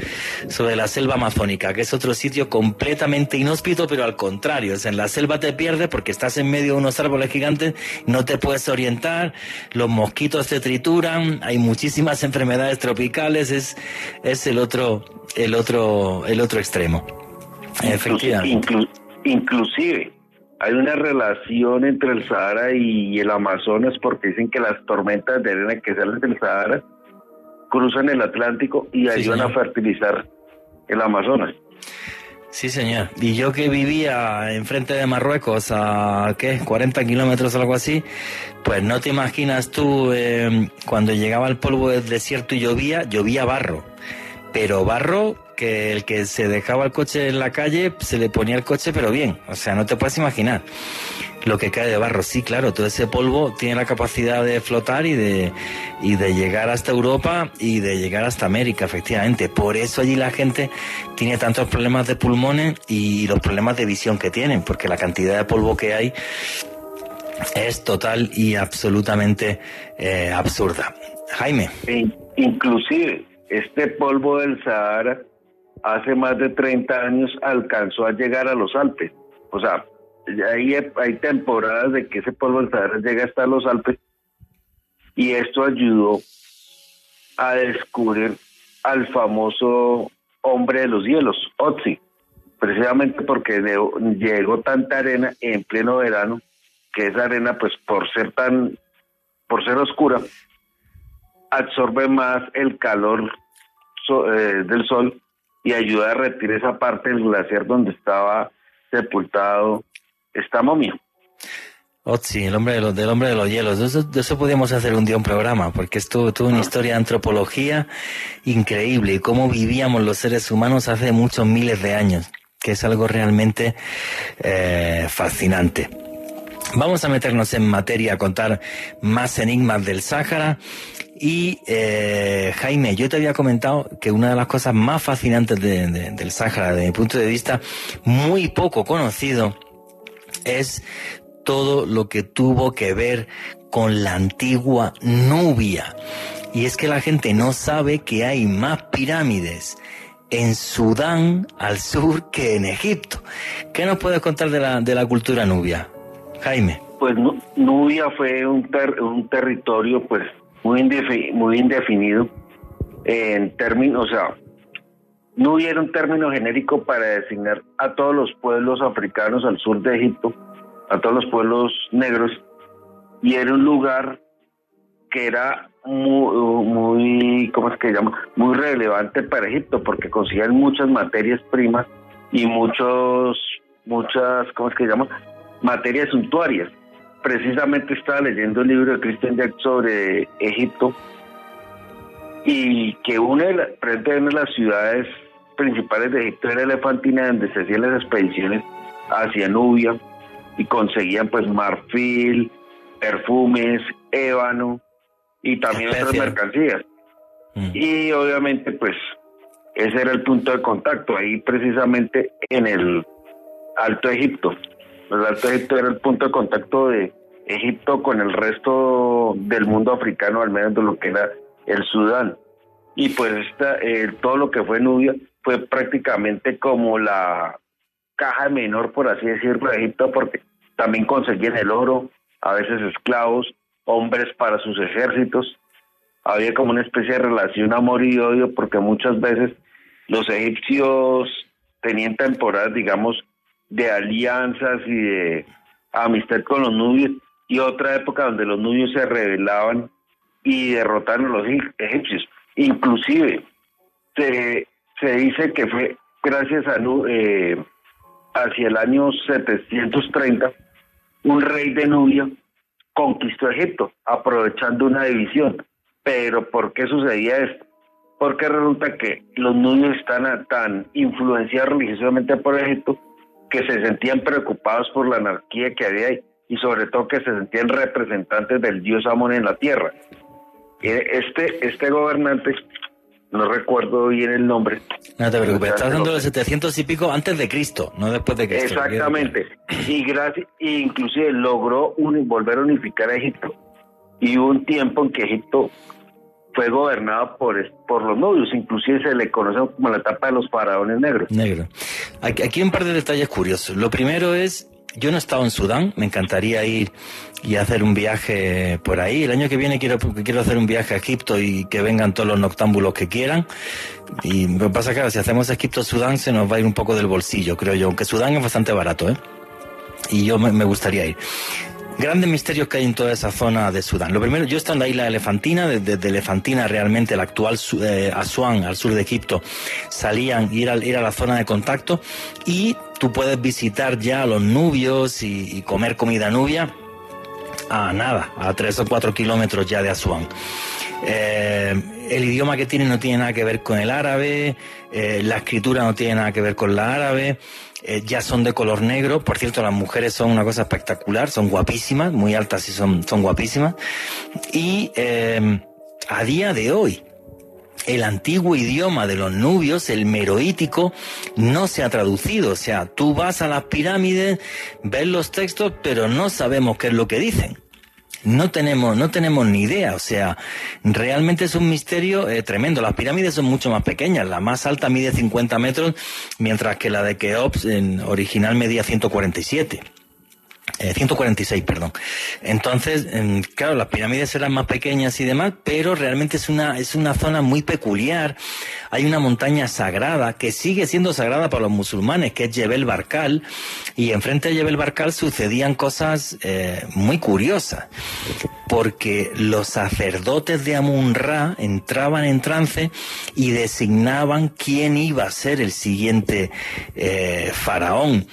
sobre la selva amazónica, que es otro otro sitio completamente inhóspito, pero al contrario, es en la selva te pierdes porque estás en medio de unos árboles gigantes, no te puedes orientar, los mosquitos te trituran, hay muchísimas enfermedades tropicales, es, es el otro, el otro, el otro extremo. Efectivamente. inclusive, hay una relación entre el Sahara y el Amazonas porque dicen que las tormentas de arena que salen del Sahara cruzan el Atlántico y ayudan a fertilizar el Amazonas. Sí, señor. Y yo que vivía enfrente de Marruecos a, ¿qué? 40 kilómetros algo así, pues no te imaginas tú eh, cuando llegaba el polvo del desierto y llovía, llovía barro. Pero barro que el que se dejaba el coche en la calle se le ponía el coche, pero bien. O sea, no te puedes imaginar lo que cae de barro. Sí, claro, todo ese polvo tiene la capacidad de flotar y de, y de llegar hasta Europa y de llegar hasta América, efectivamente. Por eso allí la gente tiene tantos problemas de pulmones y los problemas de visión que tienen, porque la cantidad de polvo que hay es total y absolutamente eh, absurda. Jaime. Inclusive, este polvo del Sahara hace más de 30 años alcanzó a llegar a los Alpes. O sea, hay, hay temporadas de que ese polvo Sahara llega hasta los Alpes y esto ayudó a descubrir al famoso hombre de los hielos, Otzi, precisamente porque llegó tanta arena en pleno verano que esa arena, pues por ser tan, por ser oscura, absorbe más el calor eh, del sol y ayuda a retirar esa parte del glaciar donde estaba sepultado esta momia. Sí, el hombre de los, del hombre de los hielos. De eso, podríamos hacer un día un programa, porque esto tuvo una ah. historia de antropología increíble y cómo vivíamos los seres humanos hace muchos miles de años, que es algo realmente eh, fascinante. Vamos a meternos en materia, a contar más enigmas del Sáhara y eh, Jaime, yo te había comentado que una de las cosas más fascinantes del Sáhara, desde mi punto de vista, muy poco conocido, es todo lo que tuvo que ver con la antigua Nubia. Y es que la gente no sabe que hay más pirámides en Sudán al sur que en Egipto. ¿Qué nos puedes contar de la, de la cultura nubia, Jaime? Pues Nubia fue un, un territorio pues muy, muy indefinido en términos, o sea, no hubiera un término genérico para designar a todos los pueblos africanos al sur de Egipto, a todos los pueblos negros, y era un lugar que era muy, muy ¿cómo es que se llama? Muy relevante para Egipto porque conseguían muchas materias primas y muchos, muchas, ¿cómo es que se llama? Materias suntuarias precisamente estaba leyendo el libro de Christian Jack sobre Egipto y que una de, las, las ciudades principales de Egipto era Elefantina, donde se hacían las expediciones hacia Nubia y conseguían pues marfil, perfumes, ébano y también otras mercancías. Mm. Y obviamente pues ese era el punto de contacto, ahí precisamente en el Alto Egipto. El Alto Egipto era el punto de contacto de Egipto con el resto del mundo africano, al menos de lo que era el Sudán. Y pues esta, eh, todo lo que fue Nubia fue prácticamente como la caja menor, por así decirlo, de Egipto, porque también conseguían el oro, a veces esclavos, hombres para sus ejércitos. Había como una especie de relación amor y odio, porque muchas veces los egipcios tenían temporadas, digamos, de alianzas y de amistad con los nubios, y otra época donde los nubios se rebelaban y derrotaron a los egipcios. Inclusive se, se dice que fue gracias a eh, hacia el año 730 un rey de Nubia conquistó Egipto aprovechando una división. Pero ¿por qué sucedía esto? Porque resulta que los nubios están tan influenciados religiosamente por Egipto que se sentían preocupados por la anarquía que había ahí y sobre todo que se sentían representantes del dios Amón en la tierra. Este, este gobernante, no recuerdo bien el nombre. No te preocupes, estás hablando de 700 y pico antes de Cristo, no después de Cristo. Exactamente. Y gracias, inclusive logró volver a unificar a Egipto. Y hubo un tiempo en que Egipto fue gobernado por, por los nubios, inclusive se le conoce como la etapa de los faraones negros. Negro. Aquí, aquí un par de detalles curiosos. Lo primero es, yo no he estado en Sudán, me encantaría ir y hacer un viaje por ahí. El año que viene quiero, quiero hacer un viaje a Egipto y que vengan todos los noctámbulos que quieran. Y lo que pasa es que si hacemos Egipto-Sudán se nos va a ir un poco del bolsillo, creo yo, aunque Sudán es bastante barato, ¿eh? Y yo me, gustaría ir grandes misterios que hay en toda esa zona de Sudán. Lo primero, yo estando ahí la Elefantina, desde, Elefantina realmente, el actual eh, Asuán, al sur de Egipto, salían, ir a, ir a la zona de contacto y tú puedes visitar ya los nubios y, comer comida nubia a nada, a tres o cuatro kilómetros ya de Asuán. Eh, el idioma que tiene no tiene nada que ver con el árabe, eh, la escritura no tiene nada que ver con la árabe. Eh, ya son de color negro. Por cierto, las mujeres son una cosa espectacular, son guapísimas, muy altas y son, son guapísimas. Y a día de hoy, el antiguo idioma de los nubios, el meroítico, no se ha traducido. O sea, tú vas a las pirámides, ves los textos, pero no sabemos qué es lo que dicen no tenemos, no tenemos ni idea. O sea, realmente es un misterio eh, tremendo. Las pirámides son mucho más pequeñas. La más alta mide 50 metros, mientras que la de Keops en original medía 147. 146, eh, perdón. Entonces, em, claro, las pirámides eran más pequeñas y demás, pero realmente es una, es una zona muy peculiar. Hay una montaña sagrada que sigue siendo sagrada para los musulmanes, que es Jebel Barkal, y enfrente de Jebel Barkal sucedían cosas eh, muy curiosas, porque los sacerdotes de Amun-Ra entraban en trance y designaban quién iba a ser el siguiente eh, faraón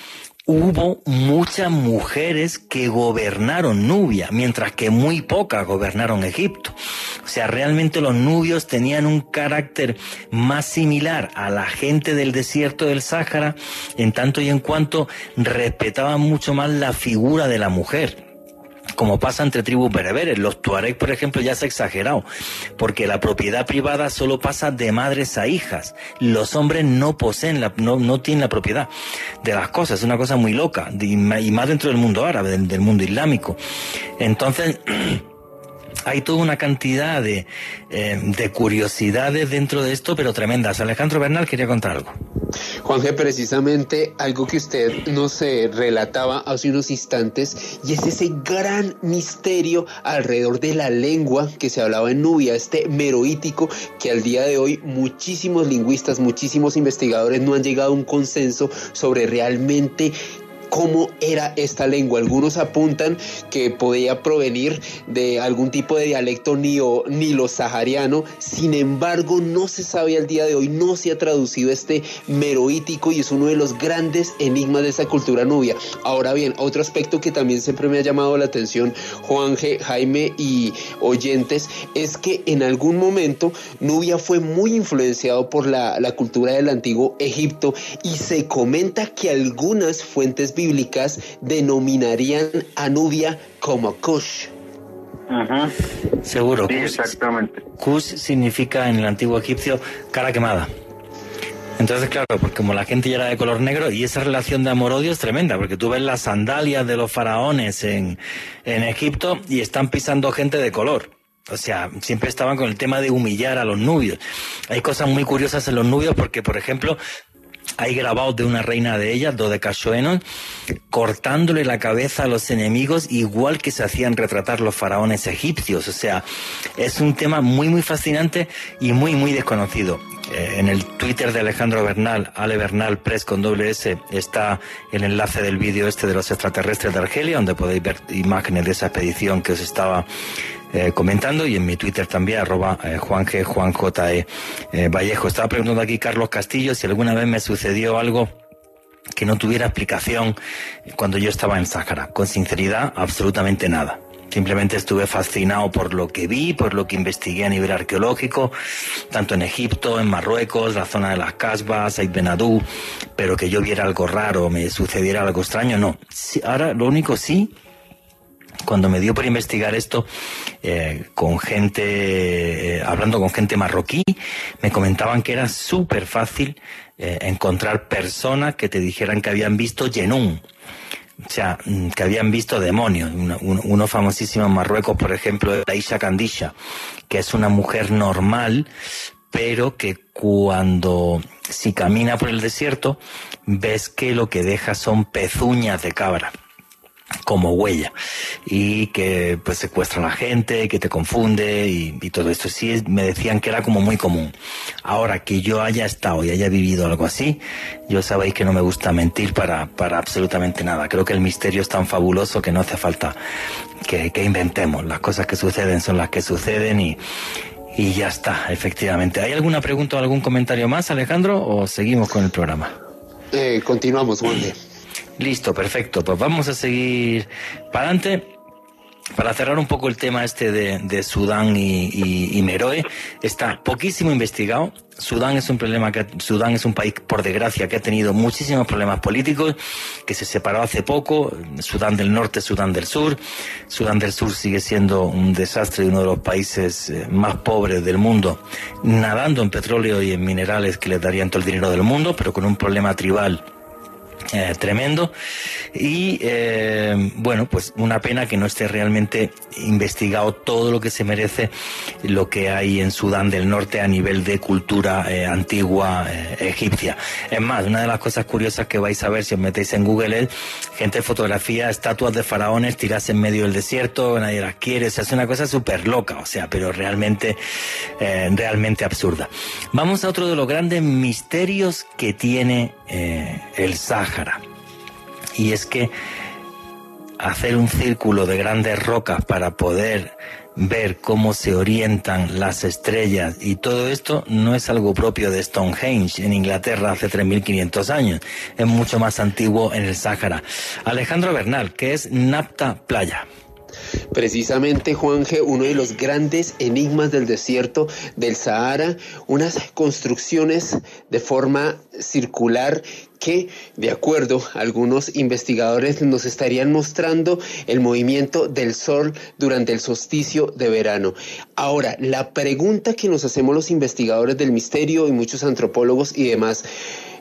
hubo muchas mujeres que gobernaron Nubia, mientras que muy pocas gobernaron Egipto. O sea, realmente los nubios tenían un carácter más similar a la gente del desierto del Sáhara, en tanto y en cuanto respetaban mucho más la figura de la mujer como pasa entre tribus bereberes. Los tuareg, por ejemplo, ya se ha exagerado, porque la propiedad privada solo pasa de madres a hijas. Los hombres no poseen, la, no, no tienen la propiedad de las cosas. Es una cosa muy loca, y más dentro del mundo árabe, del mundo islámico. Entonces, hay toda una cantidad de, eh, de curiosidades dentro de esto, pero tremendas. Alejandro Bernal quería contar algo. Juanje, precisamente algo que usted nos eh, relataba hace unos instantes, y es ese gran misterio alrededor de la lengua que se hablaba en Nubia, este meroítico que al día de hoy muchísimos lingüistas, muchísimos investigadores no han llegado a un consenso sobre realmente cómo era esta lengua. Algunos apuntan que podía provenir de algún tipo de dialecto nilo-sahariano, sin embargo no se sabe al día de hoy, no se ha traducido este meroítico y es uno de los grandes enigmas de esa cultura nubia. Ahora bien, otro aspecto que también siempre me ha llamado la atención, Juan Jaime y oyentes, es que en algún momento Nubia fue muy influenciado por la, la cultura del antiguo Egipto y se comenta que algunas fuentes bíblicas denominarían a Nubia como Cush. Seguro. Sí, exactamente. Cush significa en el antiguo egipcio cara quemada. Entonces, claro, porque como la gente ya era de color negro y esa relación de amor-odio es tremenda, porque tú ves las sandalias de los faraones en, en Egipto y están pisando gente de color. O sea, siempre estaban con el tema de humillar a los nubios. Hay cosas muy curiosas en los nubios porque, por ejemplo, hay grabados de una reina de ellas, Dodecashoenon, cortándole la cabeza a los enemigos igual que se hacían retratar los faraones egipcios. O sea, es un tema muy, muy fascinante y muy, muy desconocido. Eh, en el Twitter de Alejandro Bernal, Ale Press con doble S, está el enlace del vídeo este de los extraterrestres de Argelia, donde podéis ver imágenes de esa expedición que os estaba eh, comentando y en mi Twitter también, arroba eh, Juan. E, eh. Estaba preguntando aquí Carlos Castillo si alguna vez me sucedió algo que no tuviera explicación cuando yo estaba en Sáhara. Con sinceridad, absolutamente nada. Simplemente estuve fascinado por lo que vi, por lo que investigué a nivel arqueológico, tanto en Egipto, en Marruecos, la zona de las Casbas, Said Benadú, pero que yo viera algo raro, me sucediera algo extraño, no. ahora lo único sí cuando me dio por investigar esto eh, con gente, eh, hablando con gente marroquí, me comentaban que era súper fácil eh, encontrar personas que te dijeran que habían visto Yenún. O sea, mm, que habían visto demonios. Uno, famosísimo en Marruecos, por ejemplo, es Aisha Candisha, que es una mujer normal, pero que cuando si camina por el desierto ves que lo que deja son pezuñas de cabra como huella y que pues secuestra a gente, que te confunde y, todo esto. Sí, me decían que era como muy común. Ahora que yo haya estado y haya vivido algo así, yo sabéis que no me gusta mentir para, para absolutamente nada. Creo que el misterio es tan fabuloso que no hace falta que, que inventemos. Las cosas que suceden son las que suceden y, y ya está, efectivamente. ¿Hay alguna pregunta o algún comentario más, Alejandro, o seguimos con el programa? Eh, continuamos, Juan. Listo, perfecto. Pues vamos a seguir para adelante. Para cerrar un poco el tema este de, Sudán y, Meroe, está poquísimo investigado. Sudán es un problema que Sudán es un país, por desgracia, que ha tenido muchísimos problemas políticos, que se separó hace poco. Sudán del Norte, Sudán del Sur. Sudán del Sur sigue siendo un desastre y uno de los países eh, más pobres del mundo, nadando en petróleo y en minerales que le darían todo el dinero del mundo, pero con un problema tribal eh, tremendo. Y eh, bueno pues una pena que no esté realmente investigado todo lo que se merece lo que hay en Sudán del Norte a nivel de cultura eh, antigua egipcia. Es más una de las cosas curiosas que vais a ver si os metéis en Google es gente fotografía estatuas de faraones tiradas en medio del desierto nadie las quiere o sea es una cosa súper loca o sea pero realmente realmente absurda. Vamos a otro de los grandes misterios que tiene el Y es que hacer un círculo de grandes rocas para poder ver cómo se orientan las estrellas y todo esto no es algo propio de Stonehenge en Inglaterra hace 3.500 años, es mucho más antiguo en el Sáhara. Alejandro Bernal, que es Napta Playa. Precisamente, Juanje, uno de los grandes enigmas del desierto del Sahara, unas construcciones de forma circular que, de acuerdo a algunos investigadores, nos estarían mostrando el movimiento del Sol durante el solsticio de verano. Ahora, la pregunta que nos hacemos los investigadores del misterio y muchos antropólogos y demás,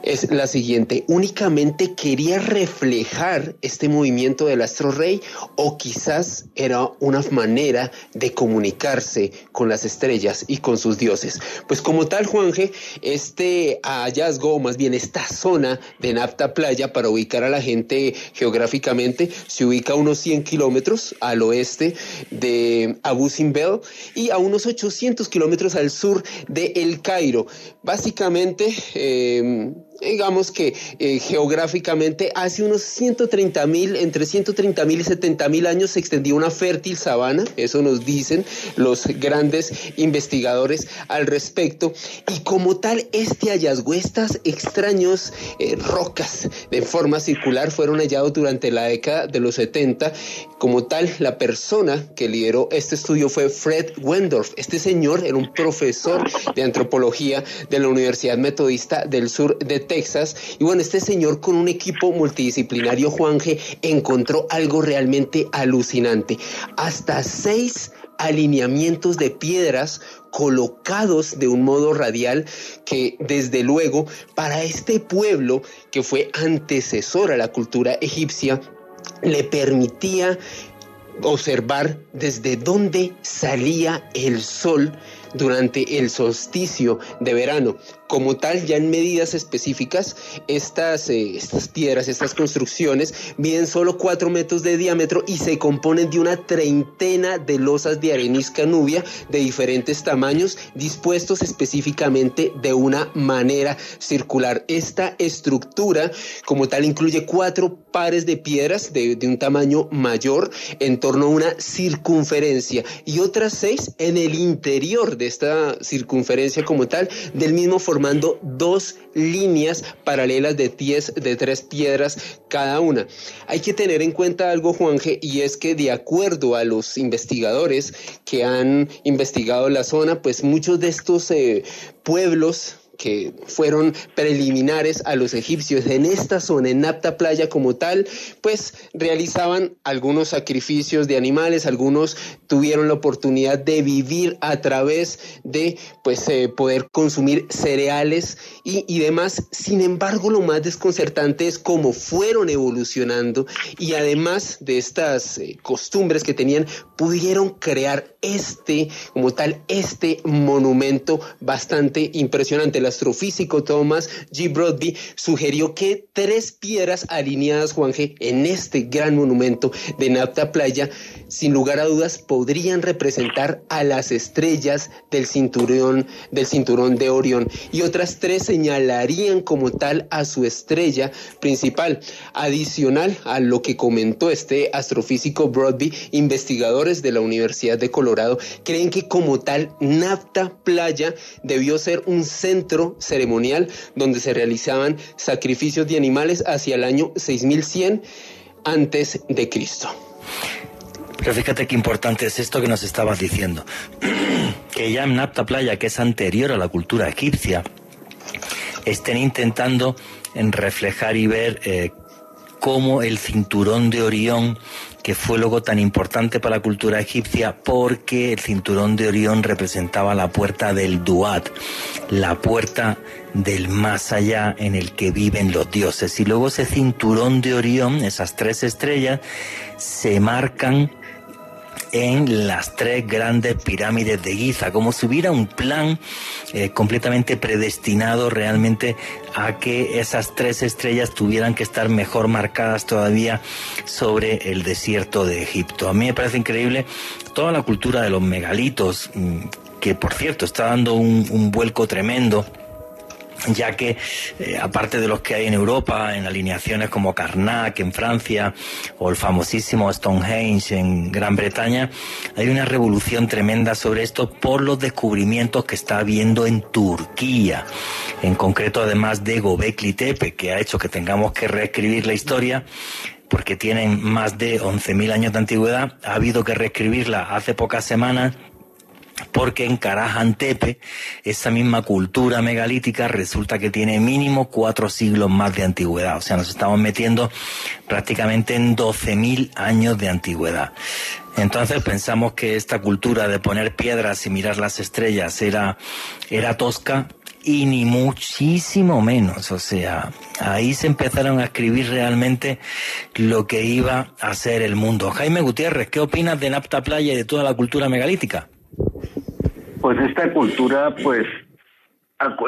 es la siguiente. ¿Únicamente quería reflejar este movimiento del astro rey o quizás era una manera de comunicarse con las estrellas y con sus dioses? Pues como tal, Juanje, este hallazgo, o más bien esta zona de Napta Playa, para ubicar a la gente geográficamente, se ubica a unos 100 kilómetros al oeste de Abu Simbel y a unos 800 kilómetros al sur de El Cairo. Básicamente, eh, digamos que eh, geográficamente hace unos 130 mil, entre 130 mil y 70 mil años se extendió una fértil sabana, eso nos dicen los grandes investigadores al respecto, y como tal este hallazgo, estas extraños eh, rocas de forma circular fueron hallados durante la década de los 70, como tal la persona que lideró este estudio fue Fred Wendorf, este señor era un profesor de antropología de la Universidad Metodista del Sur de Texas. Y bueno, este señor con un equipo multidisciplinario, Juanje, encontró algo realmente alucinante. Hasta seis alineamientos de piedras colocados de un modo radial que desde luego para este pueblo que fue antecesor a la cultura egipcia le permitía observar desde dónde salía el sol durante el solsticio de verano. Como tal, ya en medidas específicas, estas, eh, piedras, estas construcciones, miden solo 4 metros de diámetro y se componen de una treintena de losas de arenisca nubia de diferentes tamaños, dispuestos específicamente de una manera circular. Esta estructura, como tal, incluye cuatro pares de piedras de, de un tamaño mayor en torno a una circunferencia y otras seis en el interior de esta circunferencia como tal, del mismo formato formando dos líneas paralelas de, tres piedras cada una. Hay que tener en cuenta algo, Juanje, y es que de acuerdo a los investigadores que han investigado la zona, pues muchos de estos eh, pueblos que fueron preliminares a los egipcios en esta zona, en Napta Playa como tal, pues realizaban algunos sacrificios de animales, algunos tuvieron la oportunidad de vivir a través de pues eh, poder consumir cereales y, y demás. Sin embargo, lo más desconcertante es cómo fueron evolucionando y además de estas eh, costumbres que tenían, pudieron crear este, como tal, este monumento bastante impresionante. El astrofísico Thomas G. Brodby sugirió que tres piedras alineadas, Juan G., en este gran monumento de Napta Playa, sin lugar a dudas, podrían representar a las estrellas del cinturón, del cinturón de Orión y otras tres señalarían como tal a su estrella principal. Adicional a lo que comentó este astrofísico Brodby, investigadores de la Universidad de Colorado creen que como tal Napta Playa debió ser un centro ceremonial donde se realizaban sacrificios de animales hacia el año 6100 antes de Cristo. Pero fíjate qué importante es esto que nos estabas diciendo. que ya en Napta Playa, que es anterior a la cultura egipcia, estén intentando en reflejar y ver eh, cómo el cinturón de Orión, que fue luego tan importante para la cultura egipcia, porque el cinturón de Orión representaba la puerta del Duat, la puerta del más allá en el que viven los dioses. Y luego ese cinturón de Orión, esas tres estrellas, se marcan en las tres grandes pirámides de Giza, como si hubiera un plan eh, completamente predestinado realmente a que esas tres estrellas tuvieran que estar mejor marcadas todavía sobre el desierto de Egipto. A mí me parece increíble toda la cultura de los megalitos, mm, que por cierto está dando un vuelco tremendo ya que eh, aparte de los que hay en Europa, en alineaciones como Karnak en Francia o el famosísimo Stonehenge en Gran Bretaña, hay una revolución tremenda sobre esto por los descubrimientos que está habiendo en Turquía, en concreto además de Gobekli Tepe, que ha hecho que tengamos que reescribir la historia porque tienen más de 11.000 años de antigüedad, ha habido que reescribirla hace pocas semanas porque en Karajantepe, esa misma cultura megalítica resulta que tiene mínimo cuatro siglos más de antigüedad. O sea, nos estamos metiendo prácticamente en 12.000 años de antigüedad. Entonces pensamos que esta cultura de poner piedras y mirar las estrellas era, era tosca y ni muchísimo menos. O sea, ahí se empezaron a escribir realmente lo que iba a ser el mundo. Jaime Gutiérrez, ¿qué opinas de Napta Playa y de toda la cultura megalítica? Pues esta cultura, pues,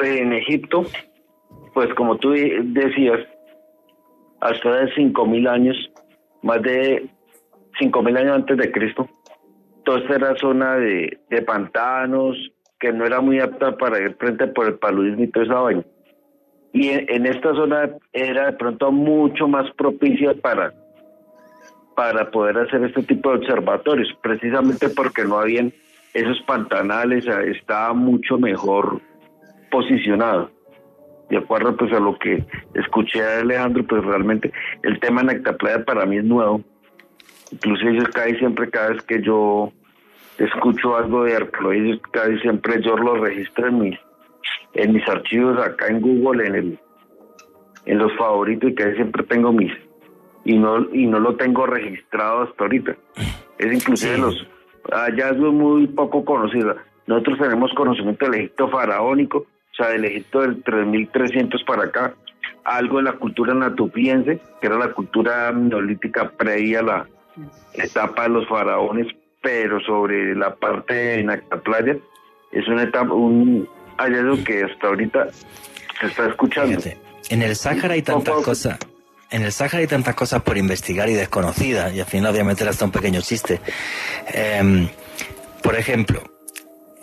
en Egipto, pues como tú decías, hasta de 5.000 años, más de 5.000 años antes de Cristo, toda esta era zona de, pantanos, que no era muy apta para ir frente por el paludismo y todo esa vaina. Y en, esta zona era de pronto mucho más propicia para, para poder hacer este tipo de observatorios, precisamente porque no habían esos pantanales estaba mucho mejor posicionado. De acuerdo pues a lo que escuché a Alejandro, pues realmente el tema de Playa para mí es nuevo. Incluso ellos casi siempre, cada vez que yo escucho algo de arqueología, casi siempre yo lo registro en mis, en mis archivos acá en Google, en el en los favoritos y casi siempre tengo mis y no y no lo tengo registrado hasta ahorita. Es inclusive los hallazgo muy poco conocido. Nosotros tenemos conocimiento del Egipto faraónico, o sea, del Egipto del 3300 para acá, algo de la cultura natupiense, que era la cultura neolítica previa a la etapa de los faraones, pero sobre la parte de playa es una etapa, un hallazgo que hasta ahorita se está escuchando. en el Sáhara hay tantas cosas en el Sáhara hay tantas cosas por investigar y desconocidas, y al final voy a meter hasta un pequeño chiste. Em, por ejemplo,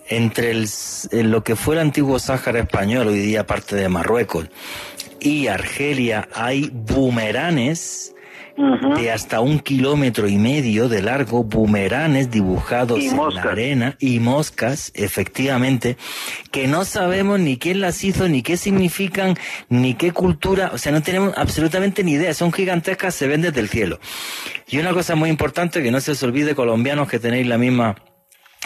entre el, lo que fue el antiguo Sáhara español, hoy día parte de Marruecos, y Argelia hay boomeranes de hasta un kilómetro y medio de largo, bumeranes dibujados en la arena y moscas, efectivamente, que no sabemos ni quién las hizo, ni qué significan, ni qué cultura, o sea, no tenemos absolutamente ni idea, son gigantescas, se ven desde el cielo. Y una cosa muy importante, que no se os olvide, colombianos, que tenéis la misma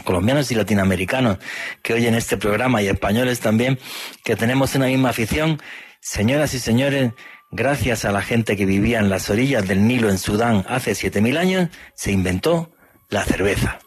colombianos y latinoamericanos que oyen este programa y españoles también, que tenemos una misma afición. Señoras y señores, gracias a la gente que vivía en las orillas del Nilo en Sudán hace 7.000 años, se inventó la cerveza.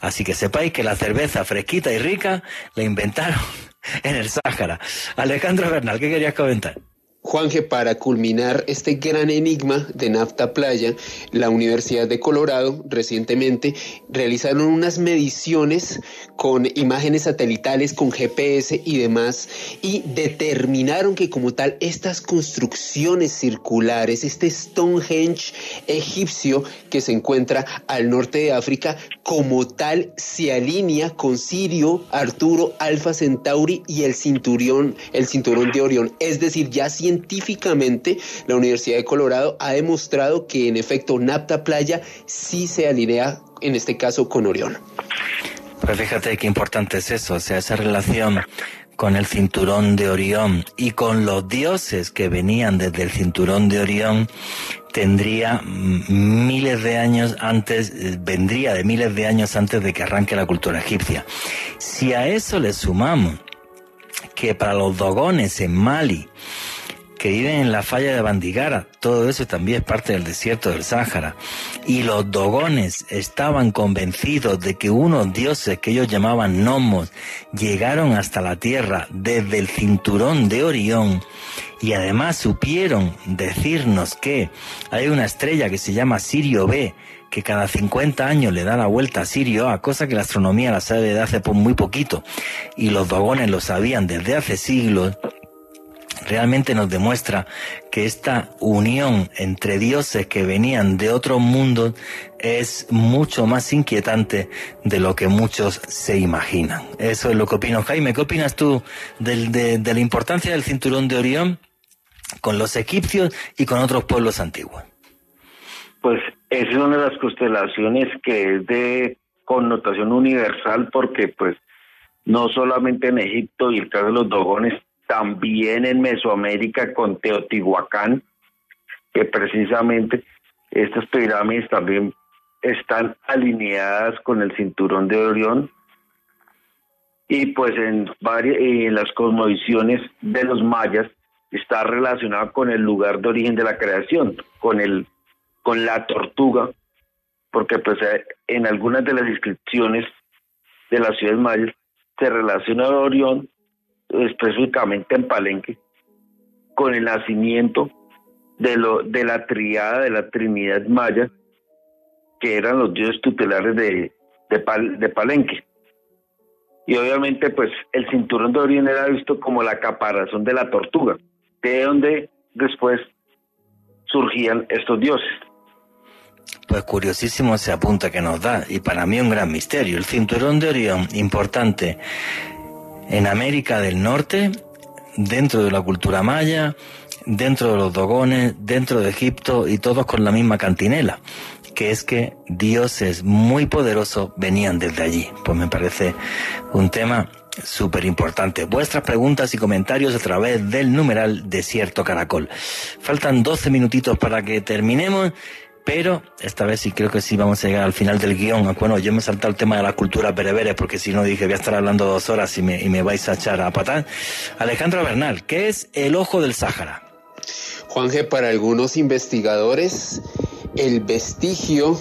Así que sepáis que la cerveza fresquita y rica la inventaron en el Sáhara. Alejandro Bernal, ¿qué querías comentar? Juanje, para culminar este gran enigma de Nafta Playa, la Universidad de Colorado recientemente realizaron unas mediciones con imágenes satelitales, con GPS y demás, y determinaron que como tal estas construcciones circulares, este Stonehenge egipcio que se encuentra al norte de África, como tal se alinea con Sirio, Arturo, Alfa Centauri y el cinturón, el cinturón de Orión. Es decir, ya científicamente la Universidad de Colorado ha demostrado que en efecto Napta Playa sí se alinea en este caso con Orión. Pues fíjate qué importante es eso, o sea, esa relación con el cinturón de Orión y con los dioses que venían desde el cinturón de Orión tendría miles de años antes, vendría de miles de años antes de que arranque la cultura egipcia. Si a eso le sumamos que para los dogones en Mali, que viven en la falla de Bandigara, todo eso también es parte del desierto del Sáhara. Y los dogones estaban convencidos de que unos dioses que ellos llamaban gnomos llegaron hasta la tierra desde el cinturón de Orión. Y además supieron decirnos que hay una estrella que se llama Sirio B, que cada 50 años le da la vuelta a Sirio A, cosa que la astronomía la sabe de hace muy poquito, y los dogones lo sabían desde hace siglos, realmente nos demuestra que esta unión entre dioses que venían de otros mundos es mucho más inquietante de lo que muchos se imaginan. Eso es lo que opino. Jaime, ¿qué opinas tú de, de la importancia del cinturón de Orión con los egipcios y con otros pueblos antiguos? Pues es una de las constelaciones que es de connotación universal porque pues no solamente en Egipto y el caso de los dogones también en Mesoamérica con Teotihuacán, que precisamente estas pirámides también están alineadas con el cinturón de Orión. Y pues en varias en las cosmovisiones de los mayas está relacionado con el lugar de origen de la creación, con el con la tortuga, porque pues eh, en algunas de las inscripciones de las ciudades mayas se relaciona Orión específicamente en Palenque, con el nacimiento de, lo, de la triada de la Trinidad Maya, que eran los dioses tutelares de, de, Palenque. Y obviamente, pues el cinturón de Orión era visto como la caparazón de la tortuga, de donde después surgían estos dioses. Pues curiosísimo ese apunte que nos da, y para mí un gran misterio. El cinturón de Orión, importante en América del Norte, dentro de la cultura maya, dentro de los dogones, dentro de Egipto y todos con la misma cantinela, que es que dioses muy poderosos venían desde allí. Pues me parece un tema súper importante. Vuestras preguntas y comentarios a través del numeral Desierto Caracol. Faltan 12 minutitos para que terminemos pero esta vez sí creo que sí vamos a llegar al final del guion. Bueno, yo me he saltado el tema de la cultura bereberes porque si no dije voy a estar hablando dos horas y me, y me vais a echar a patar. Alejandro Bernal, ¿qué es el ojo del Sáhara? Juanje, para algunos investigadores, el vestigio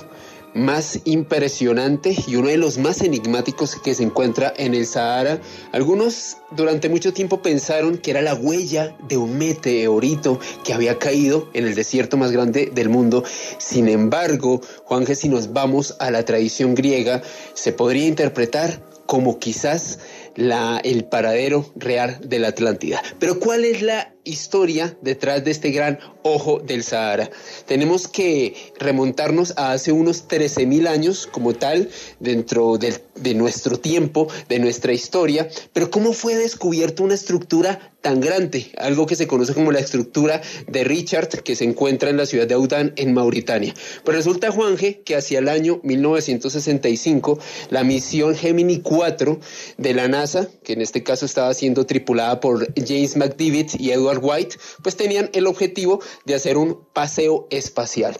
más impresionante y uno de los más enigmáticos que se encuentra en el Sahara. Algunos durante mucho tiempo pensaron que era la huella de un meteorito que había caído en el desierto más grande del mundo. Sin embargo, Juanje, si nos vamos a la tradición griega, se podría interpretar como quizás la, el paradero real de la Atlántida. Pero ¿cuál es la historia detrás de este gran ojo del Sahara. Tenemos que remontarnos a hace unos 13.000 años como tal, dentro de, nuestro tiempo, de nuestra historia, pero ¿cómo fue descubierto una estructura tan grande? Algo que se conoce como la estructura de Richard, que se encuentra en la ciudad de Audán, en Mauritania. Pero resulta, Juanje, que hacia el año 1965, la misión Gemini 4 de la NASA, que en este caso estaba siendo tripulada por James McDivitt y Edward White, pues tenían el objetivo de hacer un paseo espacial.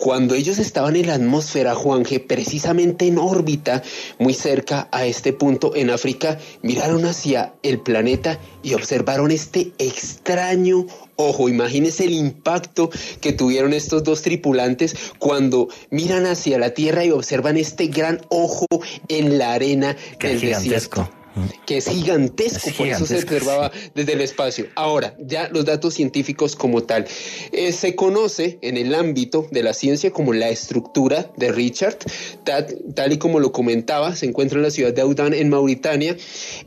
Cuando ellos estaban en la atmósfera, Juanje, precisamente en órbita, muy cerca a este punto en África, miraron hacia el planeta y observaron este extraño ojo. Imagínense el impacto que tuvieron estos dos tripulantes cuando miran hacia la Tierra y observan este gran ojo en la arena del gigantesco que es gigantesco, por eso se observaba desde el espacio. Ahora, ya los datos científicos como tal. Eh, se conoce en el ámbito de la ciencia como la estructura de Richard, tal, y como lo comentaba, se encuentra en la ciudad de Audán, en Mauritania.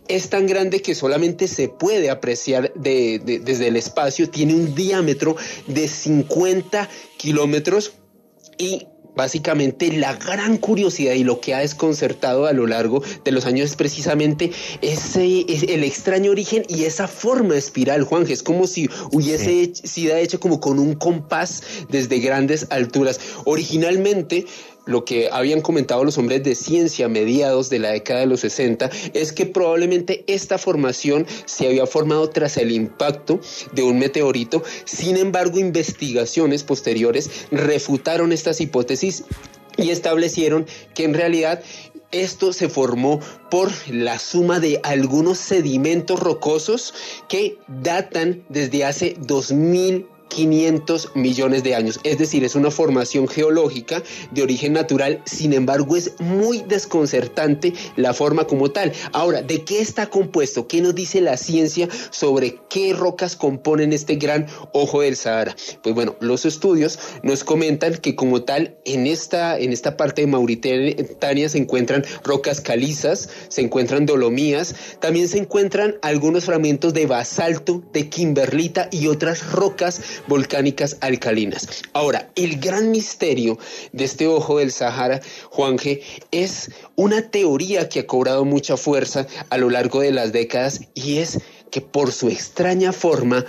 Es tan grande que solamente se puede apreciar desde el espacio, tiene un diámetro de 50 kilómetros y Básicamente la gran curiosidad y lo que ha desconcertado a lo largo de los años es precisamente ese, el extraño origen y esa forma espiral, Juan, es como si hubiese sido hecho como con un compás desde grandes alturas. Originalmente lo que habían comentado los hombres de ciencia mediados de la década de los 60 es que probablemente esta formación se había formado tras el impacto de un meteorito. Sin embargo, investigaciones posteriores refutaron estas hipótesis y establecieron que en realidad esto se formó por la suma de algunos sedimentos rocosos que datan desde hace 2000 500 millones de años. Es decir, es una formación geológica de origen natural, sin embargo es muy desconcertante la forma como tal. Ahora, ¿de qué está compuesto? ¿Qué nos dice la ciencia sobre qué rocas componen este gran ojo del Sahara? Pues bueno, los estudios nos comentan que como tal en esta, en esta parte de Mauritania se encuentran rocas calizas, se encuentran dolomías, también se encuentran algunos fragmentos de basalto, de kimberlita y otras rocas volcánicas alcalinas. Ahora, el gran misterio de este ojo del Sahara, Juanje, es una teoría que ha cobrado mucha fuerza a lo largo de las décadas y es que por su extraña forma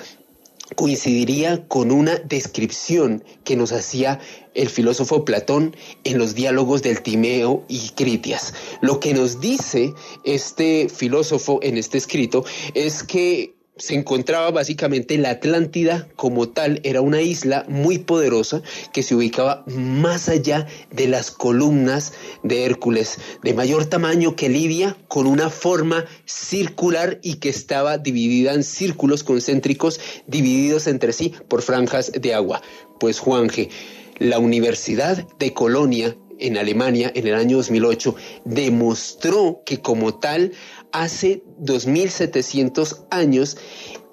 coincidiría con una descripción que nos hacía el filósofo Platón en los diálogos del Timeo y Critias. Lo que nos dice este filósofo en este escrito es que se encontraba básicamente la Atlántida como tal, era una isla muy poderosa que se ubicaba más allá de las columnas de Hércules, de mayor tamaño que Libia, con una forma circular y que estaba dividida en círculos concéntricos divididos entre sí por franjas de agua. Pues Juanje, la Universidad de Colonia en Alemania en el año 2008 demostró que como tal hace 2700 años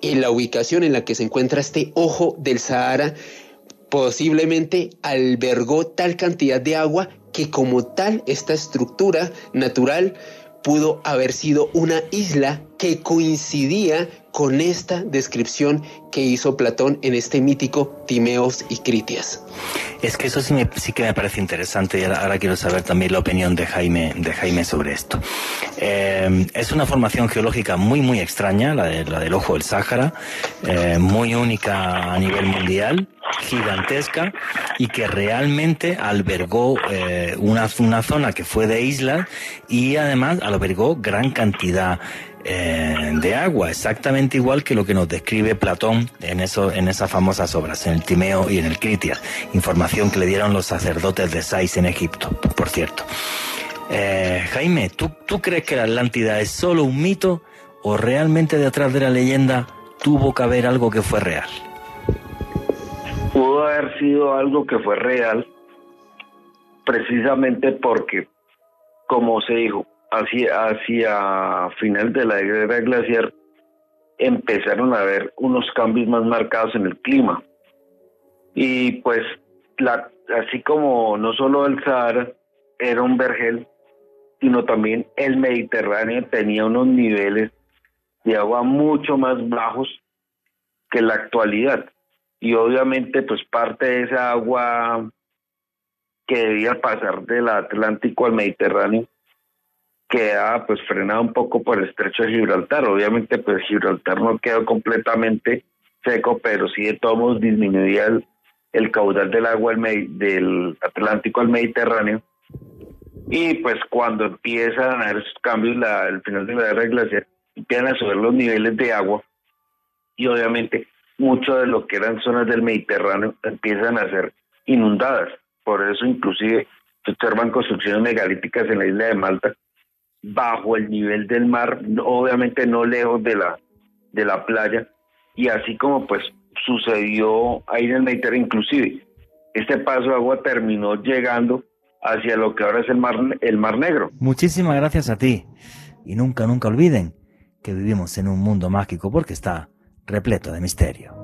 en la ubicación en la que se encuentra este ojo del Sahara posiblemente albergó tal cantidad de agua que como tal esta estructura natural pudo haber sido una isla que coincidía con esta descripción que hizo Platón en este mítico Timeos y Critias. Es que eso sí, sí que me parece interesante y ahora, quiero saber también la opinión de Jaime, de Jaime sobre esto. Eh, es una formación geológica muy, muy extraña, la, de, la del Ojo del Sáhara, eh, muy única a nivel mundial, gigantesca y que realmente albergó eh, una, una zona que fue de islas y además albergó gran cantidad eh, de agua, exactamente igual que lo que nos describe Platón en, eso, en esas famosas obras, en el Timeo y en el Critias, información que le dieron los sacerdotes de Sais en Egipto, por cierto. Eh, Jaime, ¿tú, ¿tú crees que la Atlántida es solo un mito o realmente detrás de la leyenda tuvo que haber algo que fue real? Pudo haber sido algo que fue real, precisamente porque, como se dijo, hacia, hacia final de la era glaciar empezaron a haber unos cambios más marcados en el clima. Y pues así como no solo el Sahara era un vergel, sino también el Mediterráneo tenía unos niveles de agua mucho más bajos que la actualidad. Y obviamente pues parte de esa agua que debía pasar del Atlántico al Mediterráneo queda pues frenado un poco por el estrecho de Gibraltar. Obviamente pues Gibraltar no quedó completamente seco, pero sí de todos modos disminuía el, caudal del agua del Atlántico al Mediterráneo. Y pues cuando empiezan a haber esos cambios, al final de la era glaciar, empiezan a subir los niveles de agua y obviamente mucho de lo que eran zonas del Mediterráneo empiezan a ser inundadas. por eso inclusive se observan construcciones megalíticas en la isla de Malta bajo el nivel del mar, obviamente no lejos de la de la playa y así como pues sucedió ahí en el Mediterráneo inclusive este paso de agua terminó llegando hacia lo que ahora es el mar el mar Negro. Muchísimas gracias a ti y nunca nunca olviden que vivimos en un mundo mágico porque está repleto de misterio.